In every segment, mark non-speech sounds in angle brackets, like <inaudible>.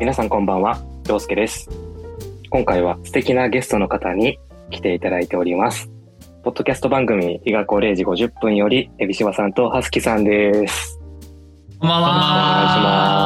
皆さんこんばんは、陽介です。今回は素敵なゲストの方に来ていただいております。ポッドキャスト番組、日が子0時50分より、エビシバさんとハスキさんです。こんばんお願いしま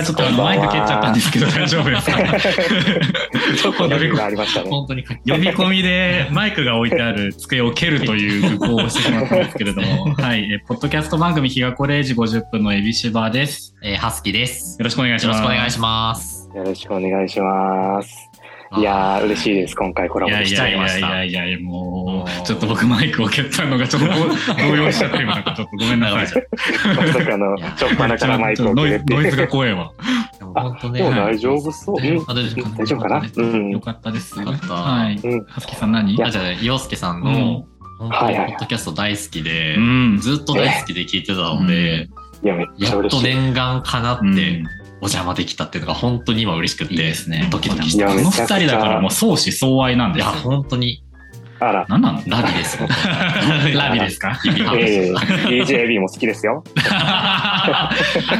す。ちょっとあのマイク蹴っちゃったんですけど <laughs> 大丈夫ですか？<laughs> ちょっと呼びがありましたね。本当に呼び込みでマイクが置いてある机を蹴るという愚行をしてしまったんですけれども、<laughs> はい。えポッドキャスト番組日がこ0時50分のエビシバです。えー、ハスキです。よろしくお願いしよろます。しくお願いします。よろしくお願いします。いやー、嬉しいです。今回コラボできちいやいやいゃいました。やいやいやいや、ももうう、ちょっと僕マイクを蹴ったのがちょっと動動揺しちゃって今なんかちょっとごめんなさい。まさかの、ちょっぱなからマイクをノイくれて。ズノイズが怖いわ。本当ね。大丈夫そう。大丈夫大丈夫かなうんよ。かったです。よかったはい。うん。はすきさん何？あ、じゃあ、洋介さんうんの、ポッドキャスト大好きでう、ん。ずっと大好きで聞いてたので、いや、めっと。念願かなってうんお邪魔できたっていうのが本当に今嬉しくて。いいですね。ドキドキして。この二人だからもう相思相愛なんいや、ですよ。本当にあら。何なのラビです。<laughs> ラビですか？ええ DJB も好きですよ。<laughs> あ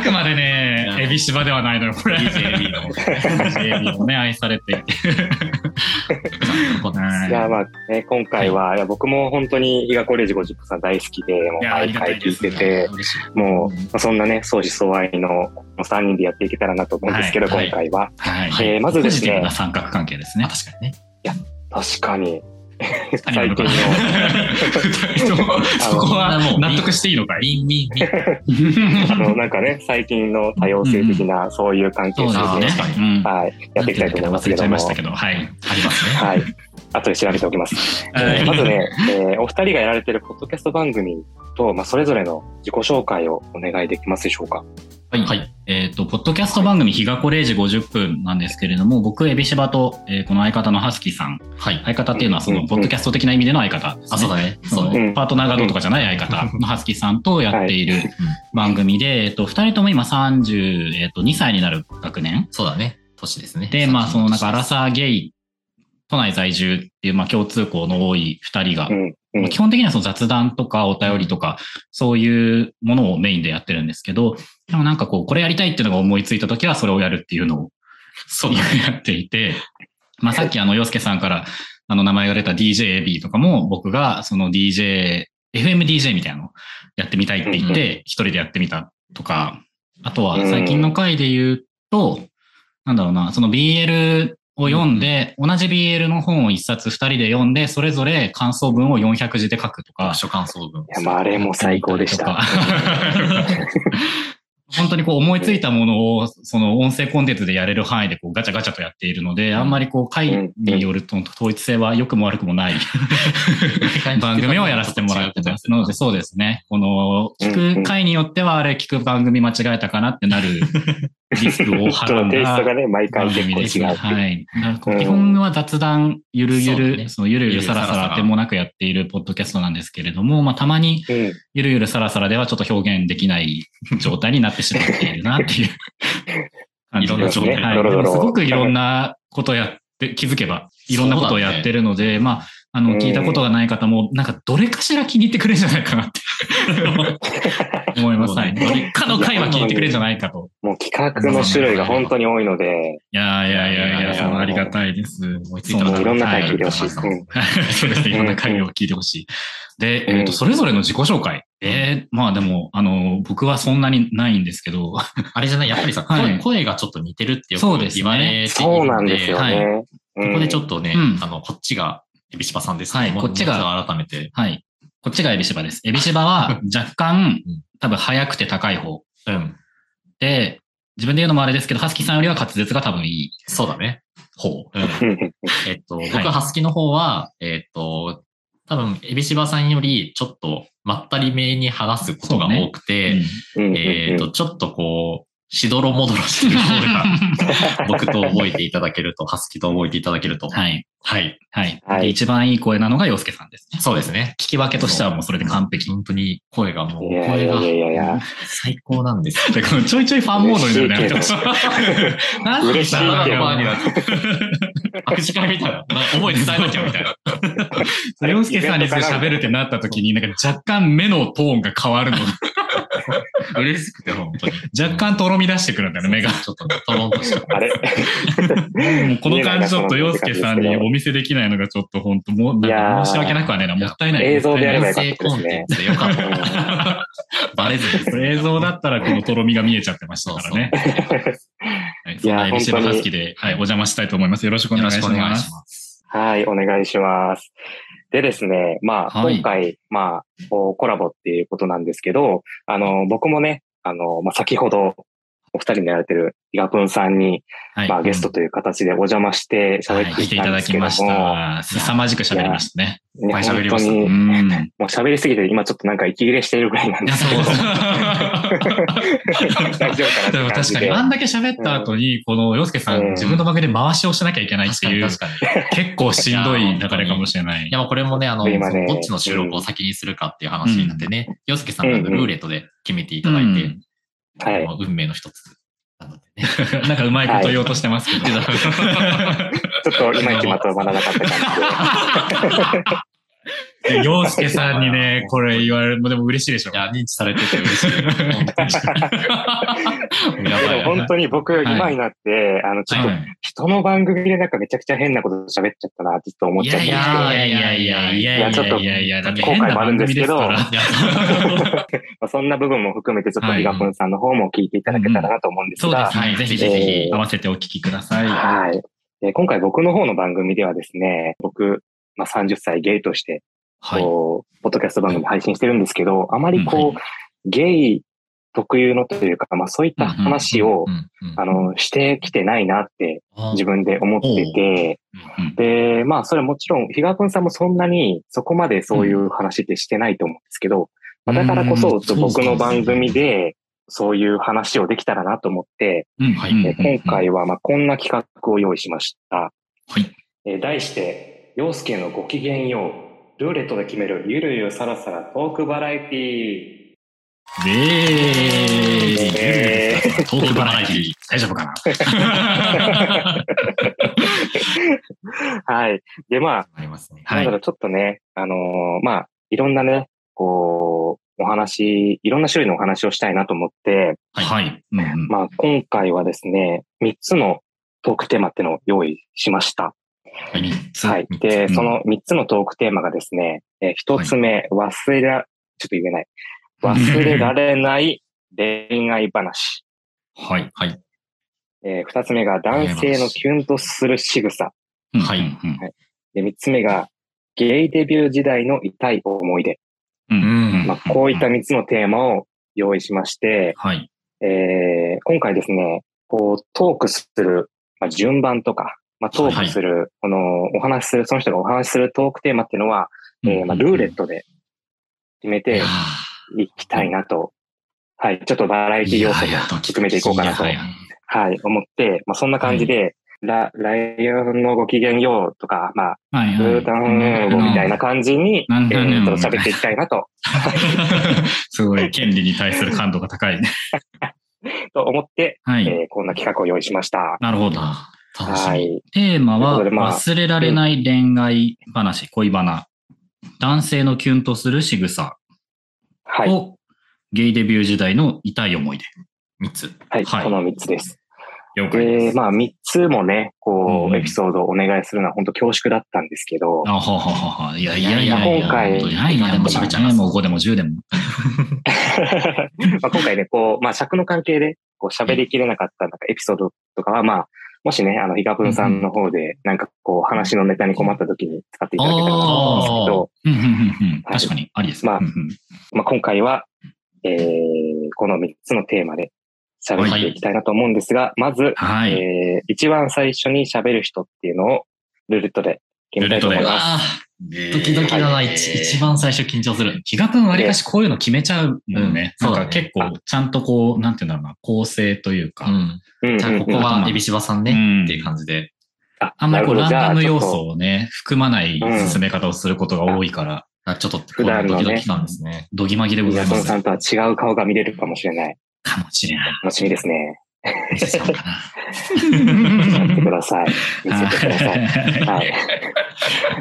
くまでね、エビシバではないのよ、これ。DJB の DJB もね、愛されていて。はいいや、まあ、ね、今回は、いや、僕も本当に、伊賀コレージ50分さん大好きで、もう毎回聞い。てて。もう、まあそんなね、相思相愛の3人でやっていけたらなと思うんですけど、はい今回は。はい。えーまずですね三角関係ですねあ、。確かにね。確かに、最近 <laughs> の、そこは納得していいのかい？あの、なんかね、最近の多様性的な、そういう関係性で、はい、やっていきたいと思いますけどもはい。ありますね。はい。後で調べておきます。<laughs> はいえーまずね、えーお二人がやられてるポッドキャスト番組と、まあ、それぞれの自己紹介をお願いできますでしょうか？はい。はい。えっ、と、ポッドキャスト番組、日がこ0時50分なんですけれども、僕、エビシバと、えーこの相方のハスキーさん。はい。相方っていうのは、その、ポッドキャスト的な意味での相方ね。あ、そうだね。そうパートナーがどうとかじゃない相方の <laughs> ハスキーさんとやっている番組で、えっと、二人とも今30、えっと、2歳になる学年そうだね。年ですね。で、まあ、そのなんか、アラサーゲイ、都内在住っていう、まあ、共通項の多い二人がう、ん。うん。まあ基本的にはその雑談とかお便りとか、そういうものをメインでやってるんですけど、でもなんかこう、これやりたいっていうのが思いついたときはそれをやるっていうのを、そう。やっていて、まあさっきあの、洋介さんからあの名前が出た DJAB とかも僕がその DJ、FMDJ みたいなのをやってみたいって言って、一人でやってみたとか、あとは最近の回で言うと、なんだろうな、その BL を読んで、同じ BL の本を一冊二人で読んで、それぞれ感想文を400字で書くとか。読、書感想文。いや、まあ、あれも最高でした。<laughs> 本当にこう思いついたものを、その音声コンテンツでやれる範囲でこうガチャガチャとやっているので、あんまりこう回によると統一性は良くも悪くもない <laughs> 番組をやらせてもらってます。ので、そうですね。この聞く回によってはあれ聞く番組間違えたかなってなる <laughs> リスクをはそらんだのテイストがね、毎回番結構違う。はい。基本は雑談、ゆるゆる、ねそのゆるゆるさらさらでもなくやっているポッドキャストなんですけれども、まあたまにうん。ゆるゆるさらさらではちょっと表現できない状態になってしまっているなっていう <laughs> 感じいろんな状態はい。すごくいろんなことやって、気づけばいろんなことをやってるので、まあ、あの、うん聞いたことがない方も、なんかどれかしら気に入ってくれるんじゃないかなって <laughs> 思います。はい。どれかの回は聞いてくれるんじゃないかと。もう企画の種類が本当に多いので、いやいやいやいや、いありがたいです。思いついたらもういろんな回聞いてほしい。<laughs> そうですね。いろんな会を聞いてほしい。で、えっ、うんと、それぞれの自己紹介。えー、まあでも、あの、僕はそんなにないんですけど、<laughs> あれじゃない、やっぱりさ、はい声声がちょっと似てるってよく言われているそうなんですよはいね。ここでちょっっとね、うんあの、こっちが、エビシバさんですはいこっちが改めて。はい。こっちがエビシバです。エビシバは若干うん、多分速くて高い方。うん。で、自分で言うのもあれですけど、ハスキーさんよりは滑舌が多分いいそうだね。方。うん。う <laughs> んえっと、い僕、ハスキの方は、えっと、多分、エビシバさんより、ちょっと、まったりめに話すことが多くて、うんえっと、ちょっとこう、しどろもどろしてる方が、<laughs> 僕と覚えていただけると、ハスキと覚えていただけると。はい。はい。はい。はいで一番いい声なのが洋介さんですね。そうですね。聞き分けとしてはもうそれで完璧。本当に声がもう、いやい声がやいやいやいや。最高なんですよ。で、このちょいちょいファンモードになるね。嬉しいなんでファンになって握手会みたいな。な思い伝えなきゃみたいな。洋介さんに喋るってなった時に、なんか若干目のトーンが変わるの。<laughs> 嬉しくて、本当に。若干とろみ出してくるんだよね、目が。ちょっと、とろんとした。あれ？もうこの感じちょっと洋介さんにお見せできないのがちょっと本当もう、申し訳なくはねえな、もったいない。映像でやればよか音ったですねよかった。<laughs> バレずに。映像だったらこのとろみが見えちゃってましたからね。<laughs> はい、そんなエビシバハスキで、はい、お邪魔したいと思います。よろしくお願い。します。はい、お願いします。でですね、まあ、はい。今回、まあ、こうコラボっていうことなんですけど、あの、僕もね、あの、まあ、先ほど、お二人でやられてるイガプンさんに、はい。まあ、ゲストという形でお邪魔して喋はい、って来ていたきたんですけども、だきました。凄まじく喋りましたね。ねいっぱい喋りましたう本当に、ん。もう喋りすぎて今ちょっとなんか息切れしているぐらいなんいや、ですけど。<laughs> <laughs> 大丈夫かなってでも感じで。確かに、あんだけ喋った後に、この洋介さん、うん自分の番組で回しをしなきゃいけないっていう。結構しんどい流れかもしれないい。や、もうこれもね、あの、どっちの収録を先にするかっていう話になってね、洋介さんがルーレットで決めていただいて、うんはい。運命の一つなのでね。<laughs> なんかうまいこと言おうとしてますけど。<laughs> ちょっといまいちまとまらなかった感で <laughs> 洋介さんにね、<laughs> これ言われる、でも嬉しいでしょ。いや、認知されてて嬉しい。でも本当に僕、今になって、あの、ちょっと、人の番組でなんかめちゃくちゃ変なこと喋っちゃったな、ちょっと思っちゃって。いやいやいやいやいやいやいや、ちょっと、後悔もあるんですけど、そんな部分も含めて、ちょっとリガポンさんの方も聞いていただけたらなと思うんですが、はい、ぜひぜひ、合わせてお聞きください。はい。今回僕の方の番組ではですね、僕、まあ、30歳ゲイとしてこう、ポッドキャスト番組配信してるんですけど、あまりこう、はい。ゲイ特有のというか、まあそういった話を、あの、してきてないなって自分で思ってて、うんで、まあそれもちろん、比嘉くんさんもそんなにそこまでそういう話ってしてないと思うんですけど、まあだからこそ、僕の番組でそういう話をできたらなと思って、今回はまあこんな企画を用意しました。はい。えー題して、陽介のご機嫌よう、ルーレットで決めるゆるゆるさらさらトークバラエティでーえトークバラエティ大丈夫かな？<laughs> はい。で、まあ、ありますね。はいなんだろう、ちょっとね、あのーまあ、いろんなね、こう、お話、いろんな種類のお話をしたいなと思って、はい。まあ、今回はですね、3つのトークテーマっていうのを用意しました。はい。で、うんその3つのトークテーマがですね、えー1つ目、忘れら、ちょっと言えない。忘れられない恋愛話。はい。はい。えー、2つ目が男性のキュンとする仕草。はいうんうんで、3つ目がゲイデビュー時代の痛い思い出。まあ、こういった3つのテーマを用意しまして、はい。えー今回ですね、こう、トークする、まあ、順番とか、まあ、トークする、この、お話しする、その人がお話しするトークテーマっていうのは、えーまあ、ルーレットで決めていきたいなと、はい、ちょっとバラエティ要素も含めていこうかなと、いやい。はい、思って、まあ、そんな感じで、ラ、ライオンのご機嫌ようとか、まあ、はいブータン語みたいな感じに、えうんー、っと喋っていきたいなと、<laughs> すごい、権利に対する感度が高いね。<laughs> と思って、はい。えーこんな企画を用意しました。なるほど。楽しみ。はい。テーマは、忘れられない恋愛話、恋バナ。男性のキュンとする仕草はい。を、ゲイデビュー時代の痛い思い出。三つ。はい。はいこの3つです。了解でで、す。まあ3つもね、こうエピソードをお願いするのは本当恐縮だったんですけど、あ、はははは。いやいやいやいや。今回い、いや、いくらでも喋っちゃいますもう5でも10でも。<laughs> まあ今回ね、こう、まあ尺の関係で、こう喋りきれなかったなんかエピソードとかは、まあ、もしね、あの、ヒガプンさんの方で、なんかこう、話のネタに困った時に使っていただけたらと思うんですけど、確かに、ありです。まあまあ今回は、えー、この3つのテーマで喋っていきたいなと思うんですが、まず、はい。えー、一番最初に喋る人っていうのを、ルーレットで決めたいと思います。あドキドキだな、はい一一番最初緊張する。比嘉くんわりかしこういうの決めちゃうもんね。うんなんか結構、ちゃんとこう、なんていうんだろうな、構成というか、うん。うんうんうんじゃあ、ここはエビシバさんうんね、っていう感じで。ああんまりこう、ランダム要素をね、含まないうん進め方をすることが多いから、あちょっと、こ普段のねドキドキ感ですね。どぎまぎでございます。さんとは違う顔が見れるかもしれない。かもしれない。楽しみですね。見せちゃおうか見せてくな。ださい。見せてください。はい。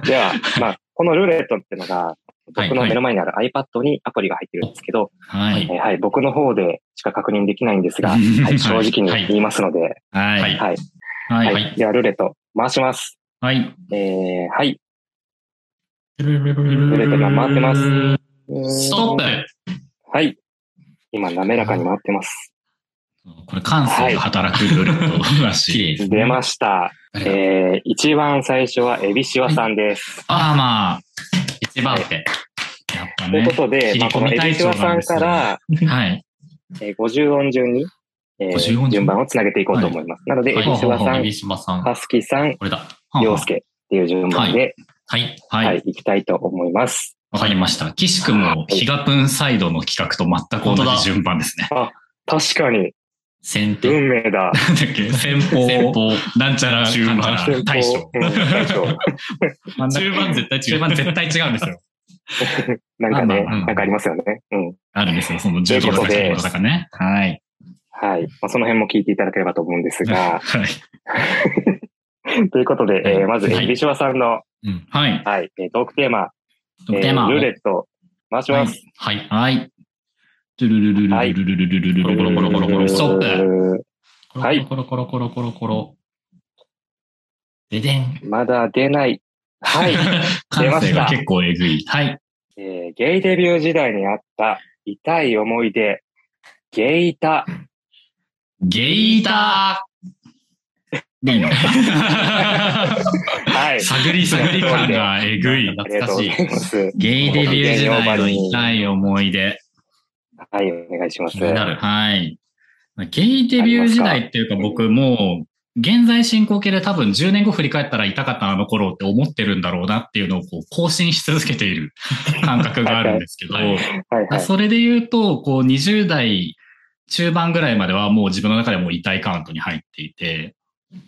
では、まあ、このルーレットっていうのが、はい僕の目の前にある iPad にアプリが入ってるんですけど、はい。えーはい、僕の方でしか確認できないんですが、ははいい、正直に言いますので、は。はいいはい。は。はいい。では、ルーレット回します。はい。えー、はい。ルーレットが回ってます。ストップはい。今、滑らかに回ってます。これ感性が働くルーレットらしい。<laughs> 綺麗ですね。出ました。えー、一番最初はエビシワさんです。ああ、まあ、一番手。やっぱというねこ。とで、まあ、このエビシワさんから、はい。えー50音順に、えー50音順順番をつなげていこうと思います。なので、エはいビシワさん、海島さん。ハスキさん、これだ。りょうすけっていう順番で、はい。は、はいい。行きたいと思います。わかりました。岸くも、ヒガプンサイドの企画と全く同じ順番ですね。確かに、先手。運命だ。なんだっけ？先方、先方。なんちゃら、中盤大将。うん大将。中盤絶対違う。中盤絶対違うんですよ。<laughs> なんかね、まなんかありますよね。うん。あるんですよ。その重機とかということでとかね。はい。はい。まあ、その辺も聞いていただければと思うんですが、はい。<laughs> ということで、えーまず、はいエビシワさんの、うん。はい。はい、えートークテーマ、テーマ。えールーレット、回します。はい。はい。ルルルルルルルルルルル。はいコロコロコロコロコロ。ででん。まだ出ない。はい。<laughs> 感性が結構えぐい。はい。えーゲイデビュー時代にあった痛い思い出、ゲイタ。ゲイター。いいのはい。<laughs> 探り探り感がえぐい。ありがとうござい。ゲイデビュー時代の痛い思い出。はい、お願いします。気になる。はい。ゲイデビュー時代っていうか僕もう、現在進行形で多分10年後振り返ったら痛かったあの頃って思ってるんだろうなっていうのをこう更新し続けている <laughs> 感覚があるんですけど。それで言うと、こう20代中盤ぐらいまではもう自分の中でもう痛いカウントに入っていて、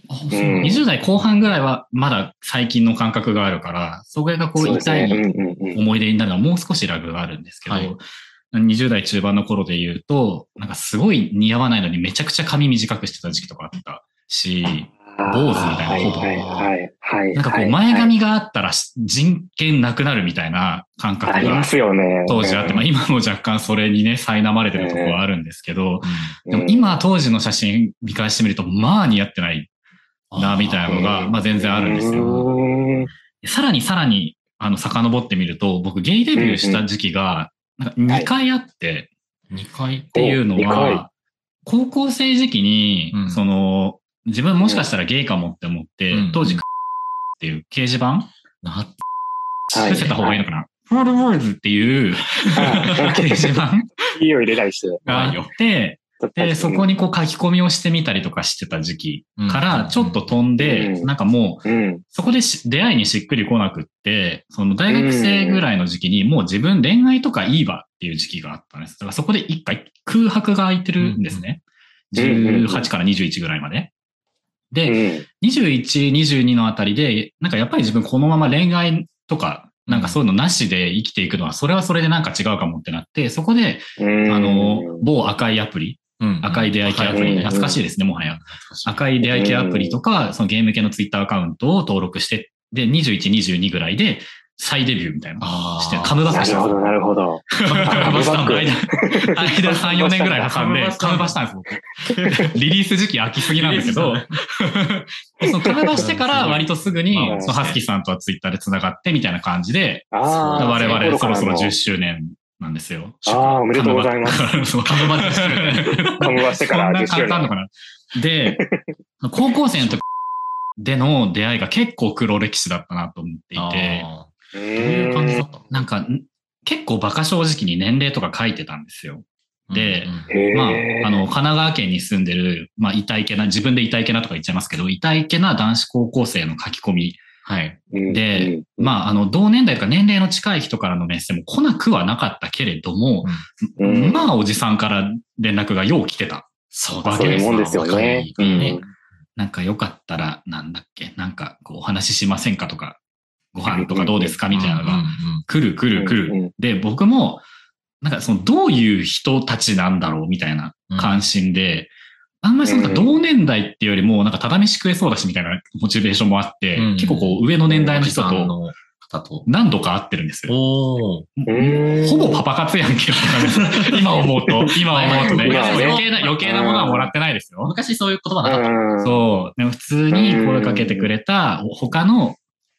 あ、そううん20代後半ぐらいはまだ最近の感覚があるから、それがこう痛い。思い出になるのはもう少しラグがあるんですけど、はい20代中盤の頃で言うと、なんかすごい似合わないのにめちゃくちゃ髪短くしてた時期とかあったし、坊主みたいなはいはいはいはい。なんかこう前髪があったら人権なくなるみたいな感覚がありますよね。当時あって、まあ今も若干それにね、苛まれてるところはあるんですけど、うんでも今当時の写真見返してみると、まあ似合ってないな、みたいなのが、まあ全然あるんですよ。よ。さらにさらに、あの、遡ってみると、僕ゲイデビューした時期が、なんか2回あって、2回っ。ていうのは、高校生時期に、うん。その、自分もしかしたらゲイかもって思って、うん。当時、っていう掲示板？な、はい。伏せた方がいいのかな、フォールボールズっていうあ <laughs> 掲示板？<laughs> いいを入れたりして。があって、で、そこにこう書き込みをしてみたりとかしてた時期から、ちょっと飛んで、うんなんかもう、うん。そこでし出会いにしっくり来なくって、その大学生ぐらいの時期にもう自分恋愛とかいいわっていう時期があったんです。だからそこで一回空白が空いてるんですね。うんうん18から21ぐらいまで。うで、ん。21、22のあたりで、なんかやっぱり自分このまま恋愛とか、なんかそういうのなしで生きていくのは、それはそれでなんか違うかもってなって、そこで、うんあの、某赤いアプリ、赤い出会い系アプリ、うん。懐かしいですね、もはや。赤い出会い系アプリとか、そのゲーム系のツイッターアカウントを登録して、で、21、22ぐらいで再デビューみたいな。のをして、カムバック。したなるほど、なるほど。カムバしたんカムバッ間、間3、4年ぐらい挟んで、カカムバしたんです、僕。リリース時期空きすぎなんだけど、そのカムバしてから割とすぐにまあ、そのハスキーさんとはツイッターで繋がってみたいな感じで、ああ。我々そろそろ1010周年なんですよ。ああおめでとうございますす。カムバ10周年。カムバしてから10周そんな簡単なの年。かな。で、<laughs> 高校生の時での出会いが結構黒歴史だったなと思っていて、うーどういう感じだった？のなんか、ん結構馬鹿正直に年齢とか書いてたんですよ。で。まあ、あの、神奈川県に住んでる、まあ、痛いけな、自分で痛いけなとか言っちゃいますけど、痛いけな男子高校生の書き込みはい。うんで、うんまあ、あの、同年代とか年齢の近い人からのメッセージも来なくはなかったけれども、うん。まあ、おじさんから連絡がよう来てた。そうそういうもんですよね。うねん。なんかよかったら、なんだっけ、なんか、こう、お話ししませんかとか、ご飯とかどうですか？みたいなのが、来る来る来る。で、僕も、なんかその、どういう人たちなんだろう？みたいな関心で、あんまりそのなんか同年代っていうよりも、なんかただ飯食えそうだしみたいなモチベーションもあって、うん結構こう上の年代の人と。何度か会ってるんですよ。ほぼパパ活やんけ <laughs> 今思うと。今思うとね。余計な、余計なものはもらってないですよ。昔そういう言葉なかった。うんそう。でも普通に声かけてくれた他の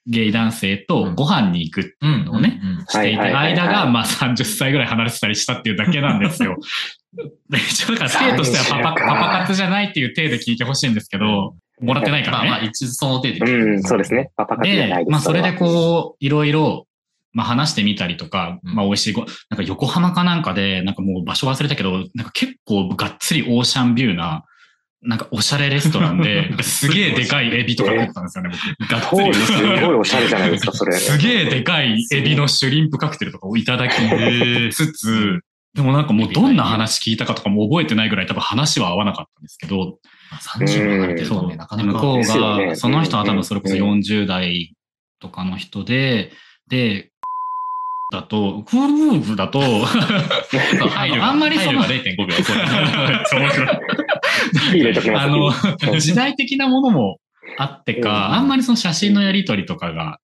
ゲイ男性とご飯に行くっていうのをね、うんしていて、はいはいはいはい間がまあ30歳ぐらい離れてたりしたっていうだけなんですよ。<laughs> で一応だから体としてはパパ30かパパ活じゃないっていう体で聞いてほしいんですけど、もらってないからね。まあまあ、一応その程度うん、そうです。ね。パパ活じゃないで、まあそれでう。こう、いろいろ、まあ話してみたりとか、うんまあ美味しいご、なんか横浜かなんかで、なんかもう場所忘れたけど、なんか結構がっつりオーシャンビューな、なんかおしゃれレストランで、<laughs> すげえでかいエビとか食ってたんですよね、僕。がっつり。すごいおしゃれじゃないですか、それ。すげえでかいエビのシュリンプカクテルとかをいただきつつ、でもなんかもうどんな話聞いたかとかも覚えてないぐらい多分話は合わなかったんですけど、まあ30離れてるそう、とね、なかなか。向こうが、その人は多分それこそうん40代とかの人で、で、だと、クールだと、配慮があんまりその配慮が0.5秒。<laughs> 面白い。入れときます。あの、時代的なものもあってうん。か、あんまりその写真のやりとりとかが、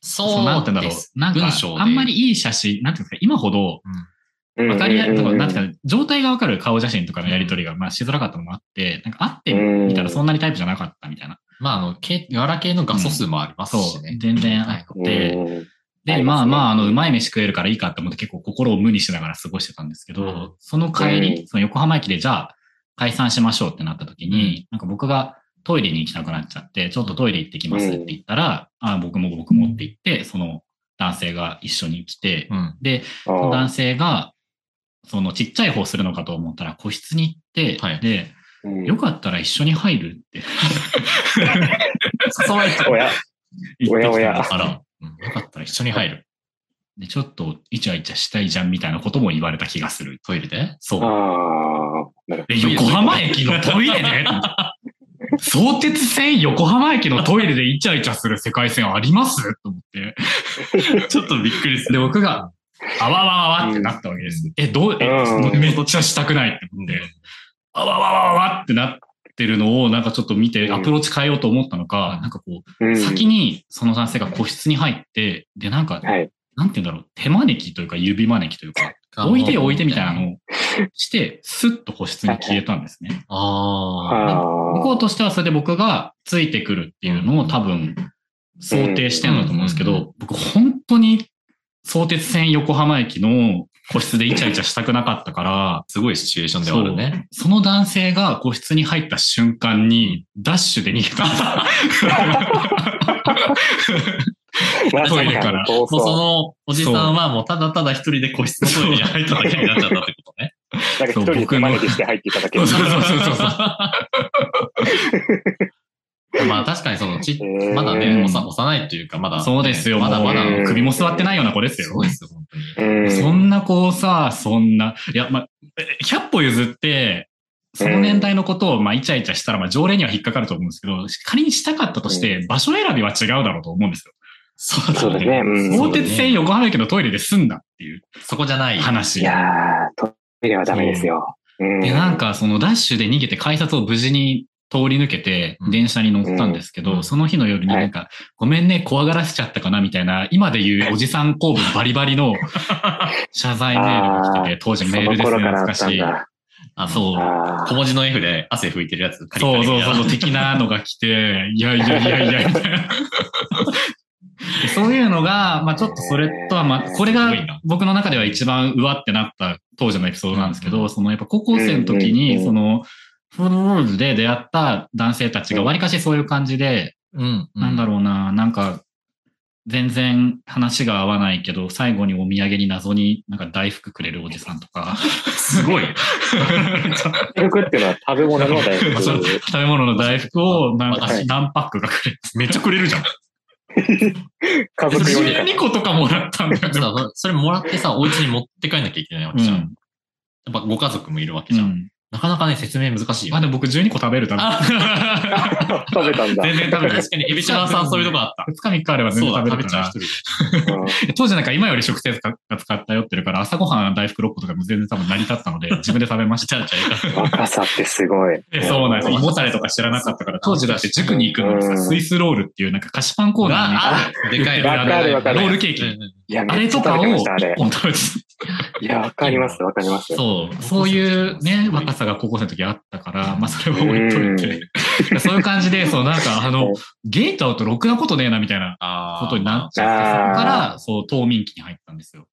そうなんて言うんだろう。なんか文章、で。あんまりいい写真、なんていうんですか、今ほど、わかりやなんていうか、状態がわかる顔写真とかのやりとりが、まあしづらかったのもあって、なんか会ってみたらそんなにタイプじゃなかったみたいな。まあ、あの、けガラ系の画素数もありますそうしね。、全然あはいって、うん。で、ますね。まあまあ、あの、うまい飯食えるからいいかって思って結構心を無にしながら過ごしてたんですけど、うん。その帰うり、ん。その横浜駅でじゃあ解散しましょうってなった時に、なんか僕がトイレに行きたくなっちゃって、ちょっとトイレ行ってきますって言ったら、あ僕も僕もって言って、その男性が一緒に来て、うん。で、その男性が、そのちっちゃい方するのかと思ったら個室に行って、はい。で、うん。よかったら一緒に入るって。<laughs> 誘われておや、おや。おやあら、うん。よかったら一緒に入る。で、ちょっとイチャイチャしたいじゃんみたいなことも言われた気がする。トイレで。そう。横浜駅のトイレで？<laughs> 相鉄線横浜駅のトイレでイチャイチャする世界線あります？と思って。<laughs> ちょっとびっくりする。で、僕が、あわわわわってなったわけです。え、どう、え、うん。めっちゃしたくないって思って、あわわわわわってなってるのをなんかちょっと見てうん。アプローチ変えようと思ったのか、なんかこう、うん先にその男性が個室に入って、で、なんか、はい。なんて言うんだろう、手招きというか指招きというか、置いてよ置いてみたいなのをして、スッと個室に消えたんですね。ああ。あ向こうとしてはそれで僕がついてくるっていうのを多分想定してんだと思うんですけど、僕本当に相鉄線横浜駅の個室でイチャイチャしたくなかったから、すごいシチュエーションではあるね。その男性が個室に入った瞬間にダッシュで逃げた <laughs> トイレからそうもうそそのおじさんはもうただただ一人で個室のトイレに入っただけになっちゃったってことね。う。なんか一人で手招きして入っていただける。そうそうそうそうそう。まあ確かにそのちまだね、幼いというか、まだね、そうですよ。まだまだうん首も座ってないような子ですよ。そうですよ、本当に。うんそんな子さ、そんな、いや、ま、え100歩譲って、その年代のことを、まあ、イチャイチャしたら、まあ、条例には引っかかると思うんですけど、仮にしたかったとして、場所選びは違うだろうと思うんですよ。そうそうですね。うん相鉄線横浜駅のトイレで済んだっていうそこじゃない。話。いやー、トイレはダメですよ。うんで、なんか、そのダッシュで逃げて改札を無事に通り抜けてうん電車に乗ったんですけど、うんその日の夜になんか、ごめんね、怖がらせちゃったかなみたいな、今で言うおじさん公文バリバリの <laughs> 謝罪メールが来てて、当時メールですそのね、懐かしい。あの、そう。あ小文字の F で汗拭いてるやつ、そうそうそう、<laughs> 的なのが来て、いやいやいやいや、みたいな。そういうのが、まあちょっとそれとは、まあこれが僕の中では一番うわってなった当時のエピソードなんですけど、うんそのやっぱ高校生の時に、その、フードロールで出会った男性たちがわりかしそういう感じで、うん。なんだろうな、なんか、全然話が合わないけど、最後にお土産に謎になんか大福くれるおじさんとか。すごい。大福っていうのは食べ物の大福。<laughs> 食べ物の大福をなんかはい何パックかくれる。めっちゃくれるじゃん。<laughs> 家族用に。12個とかもらったんだよね。さそれもらってさ、お家に持って帰んなきゃいけないわけじゃん。やっぱご家族もいるわけじゃん。うんなかなかね、説明難しいよまあ。でも僕12個食べるため。<laughs> 食べたんだ。全然食べる。確かに、エビシバさんそういうとこあった。2日3日あれば全そうだ、然食べるか食べちゃう <laughs> 当時なんか今より食生活が使ったよってるから、朝ごはん大福6個とかも全然多分成り立ったので、<laughs> 自分で食べました。若さってすごい。でそうなんですよ。胃もたれとか知らなかったから、当時だって塾に行くのにさ、うんスイスロールっていうなんか菓子パンコーナーにあ、でかいロールケーキ。うんいや、あれとかをめっちゃ食べてました、あれ1。本食べていや、わかります、わかります。そう、そういうね、若さが高校生の時あったから、まあそれは置いといて、そういう感じで、<laughs> そうなんかあの、ゲートアウトろくなことねえなみたいなことになっちゃって、そこから、そう、冬眠期に入ったんですよ。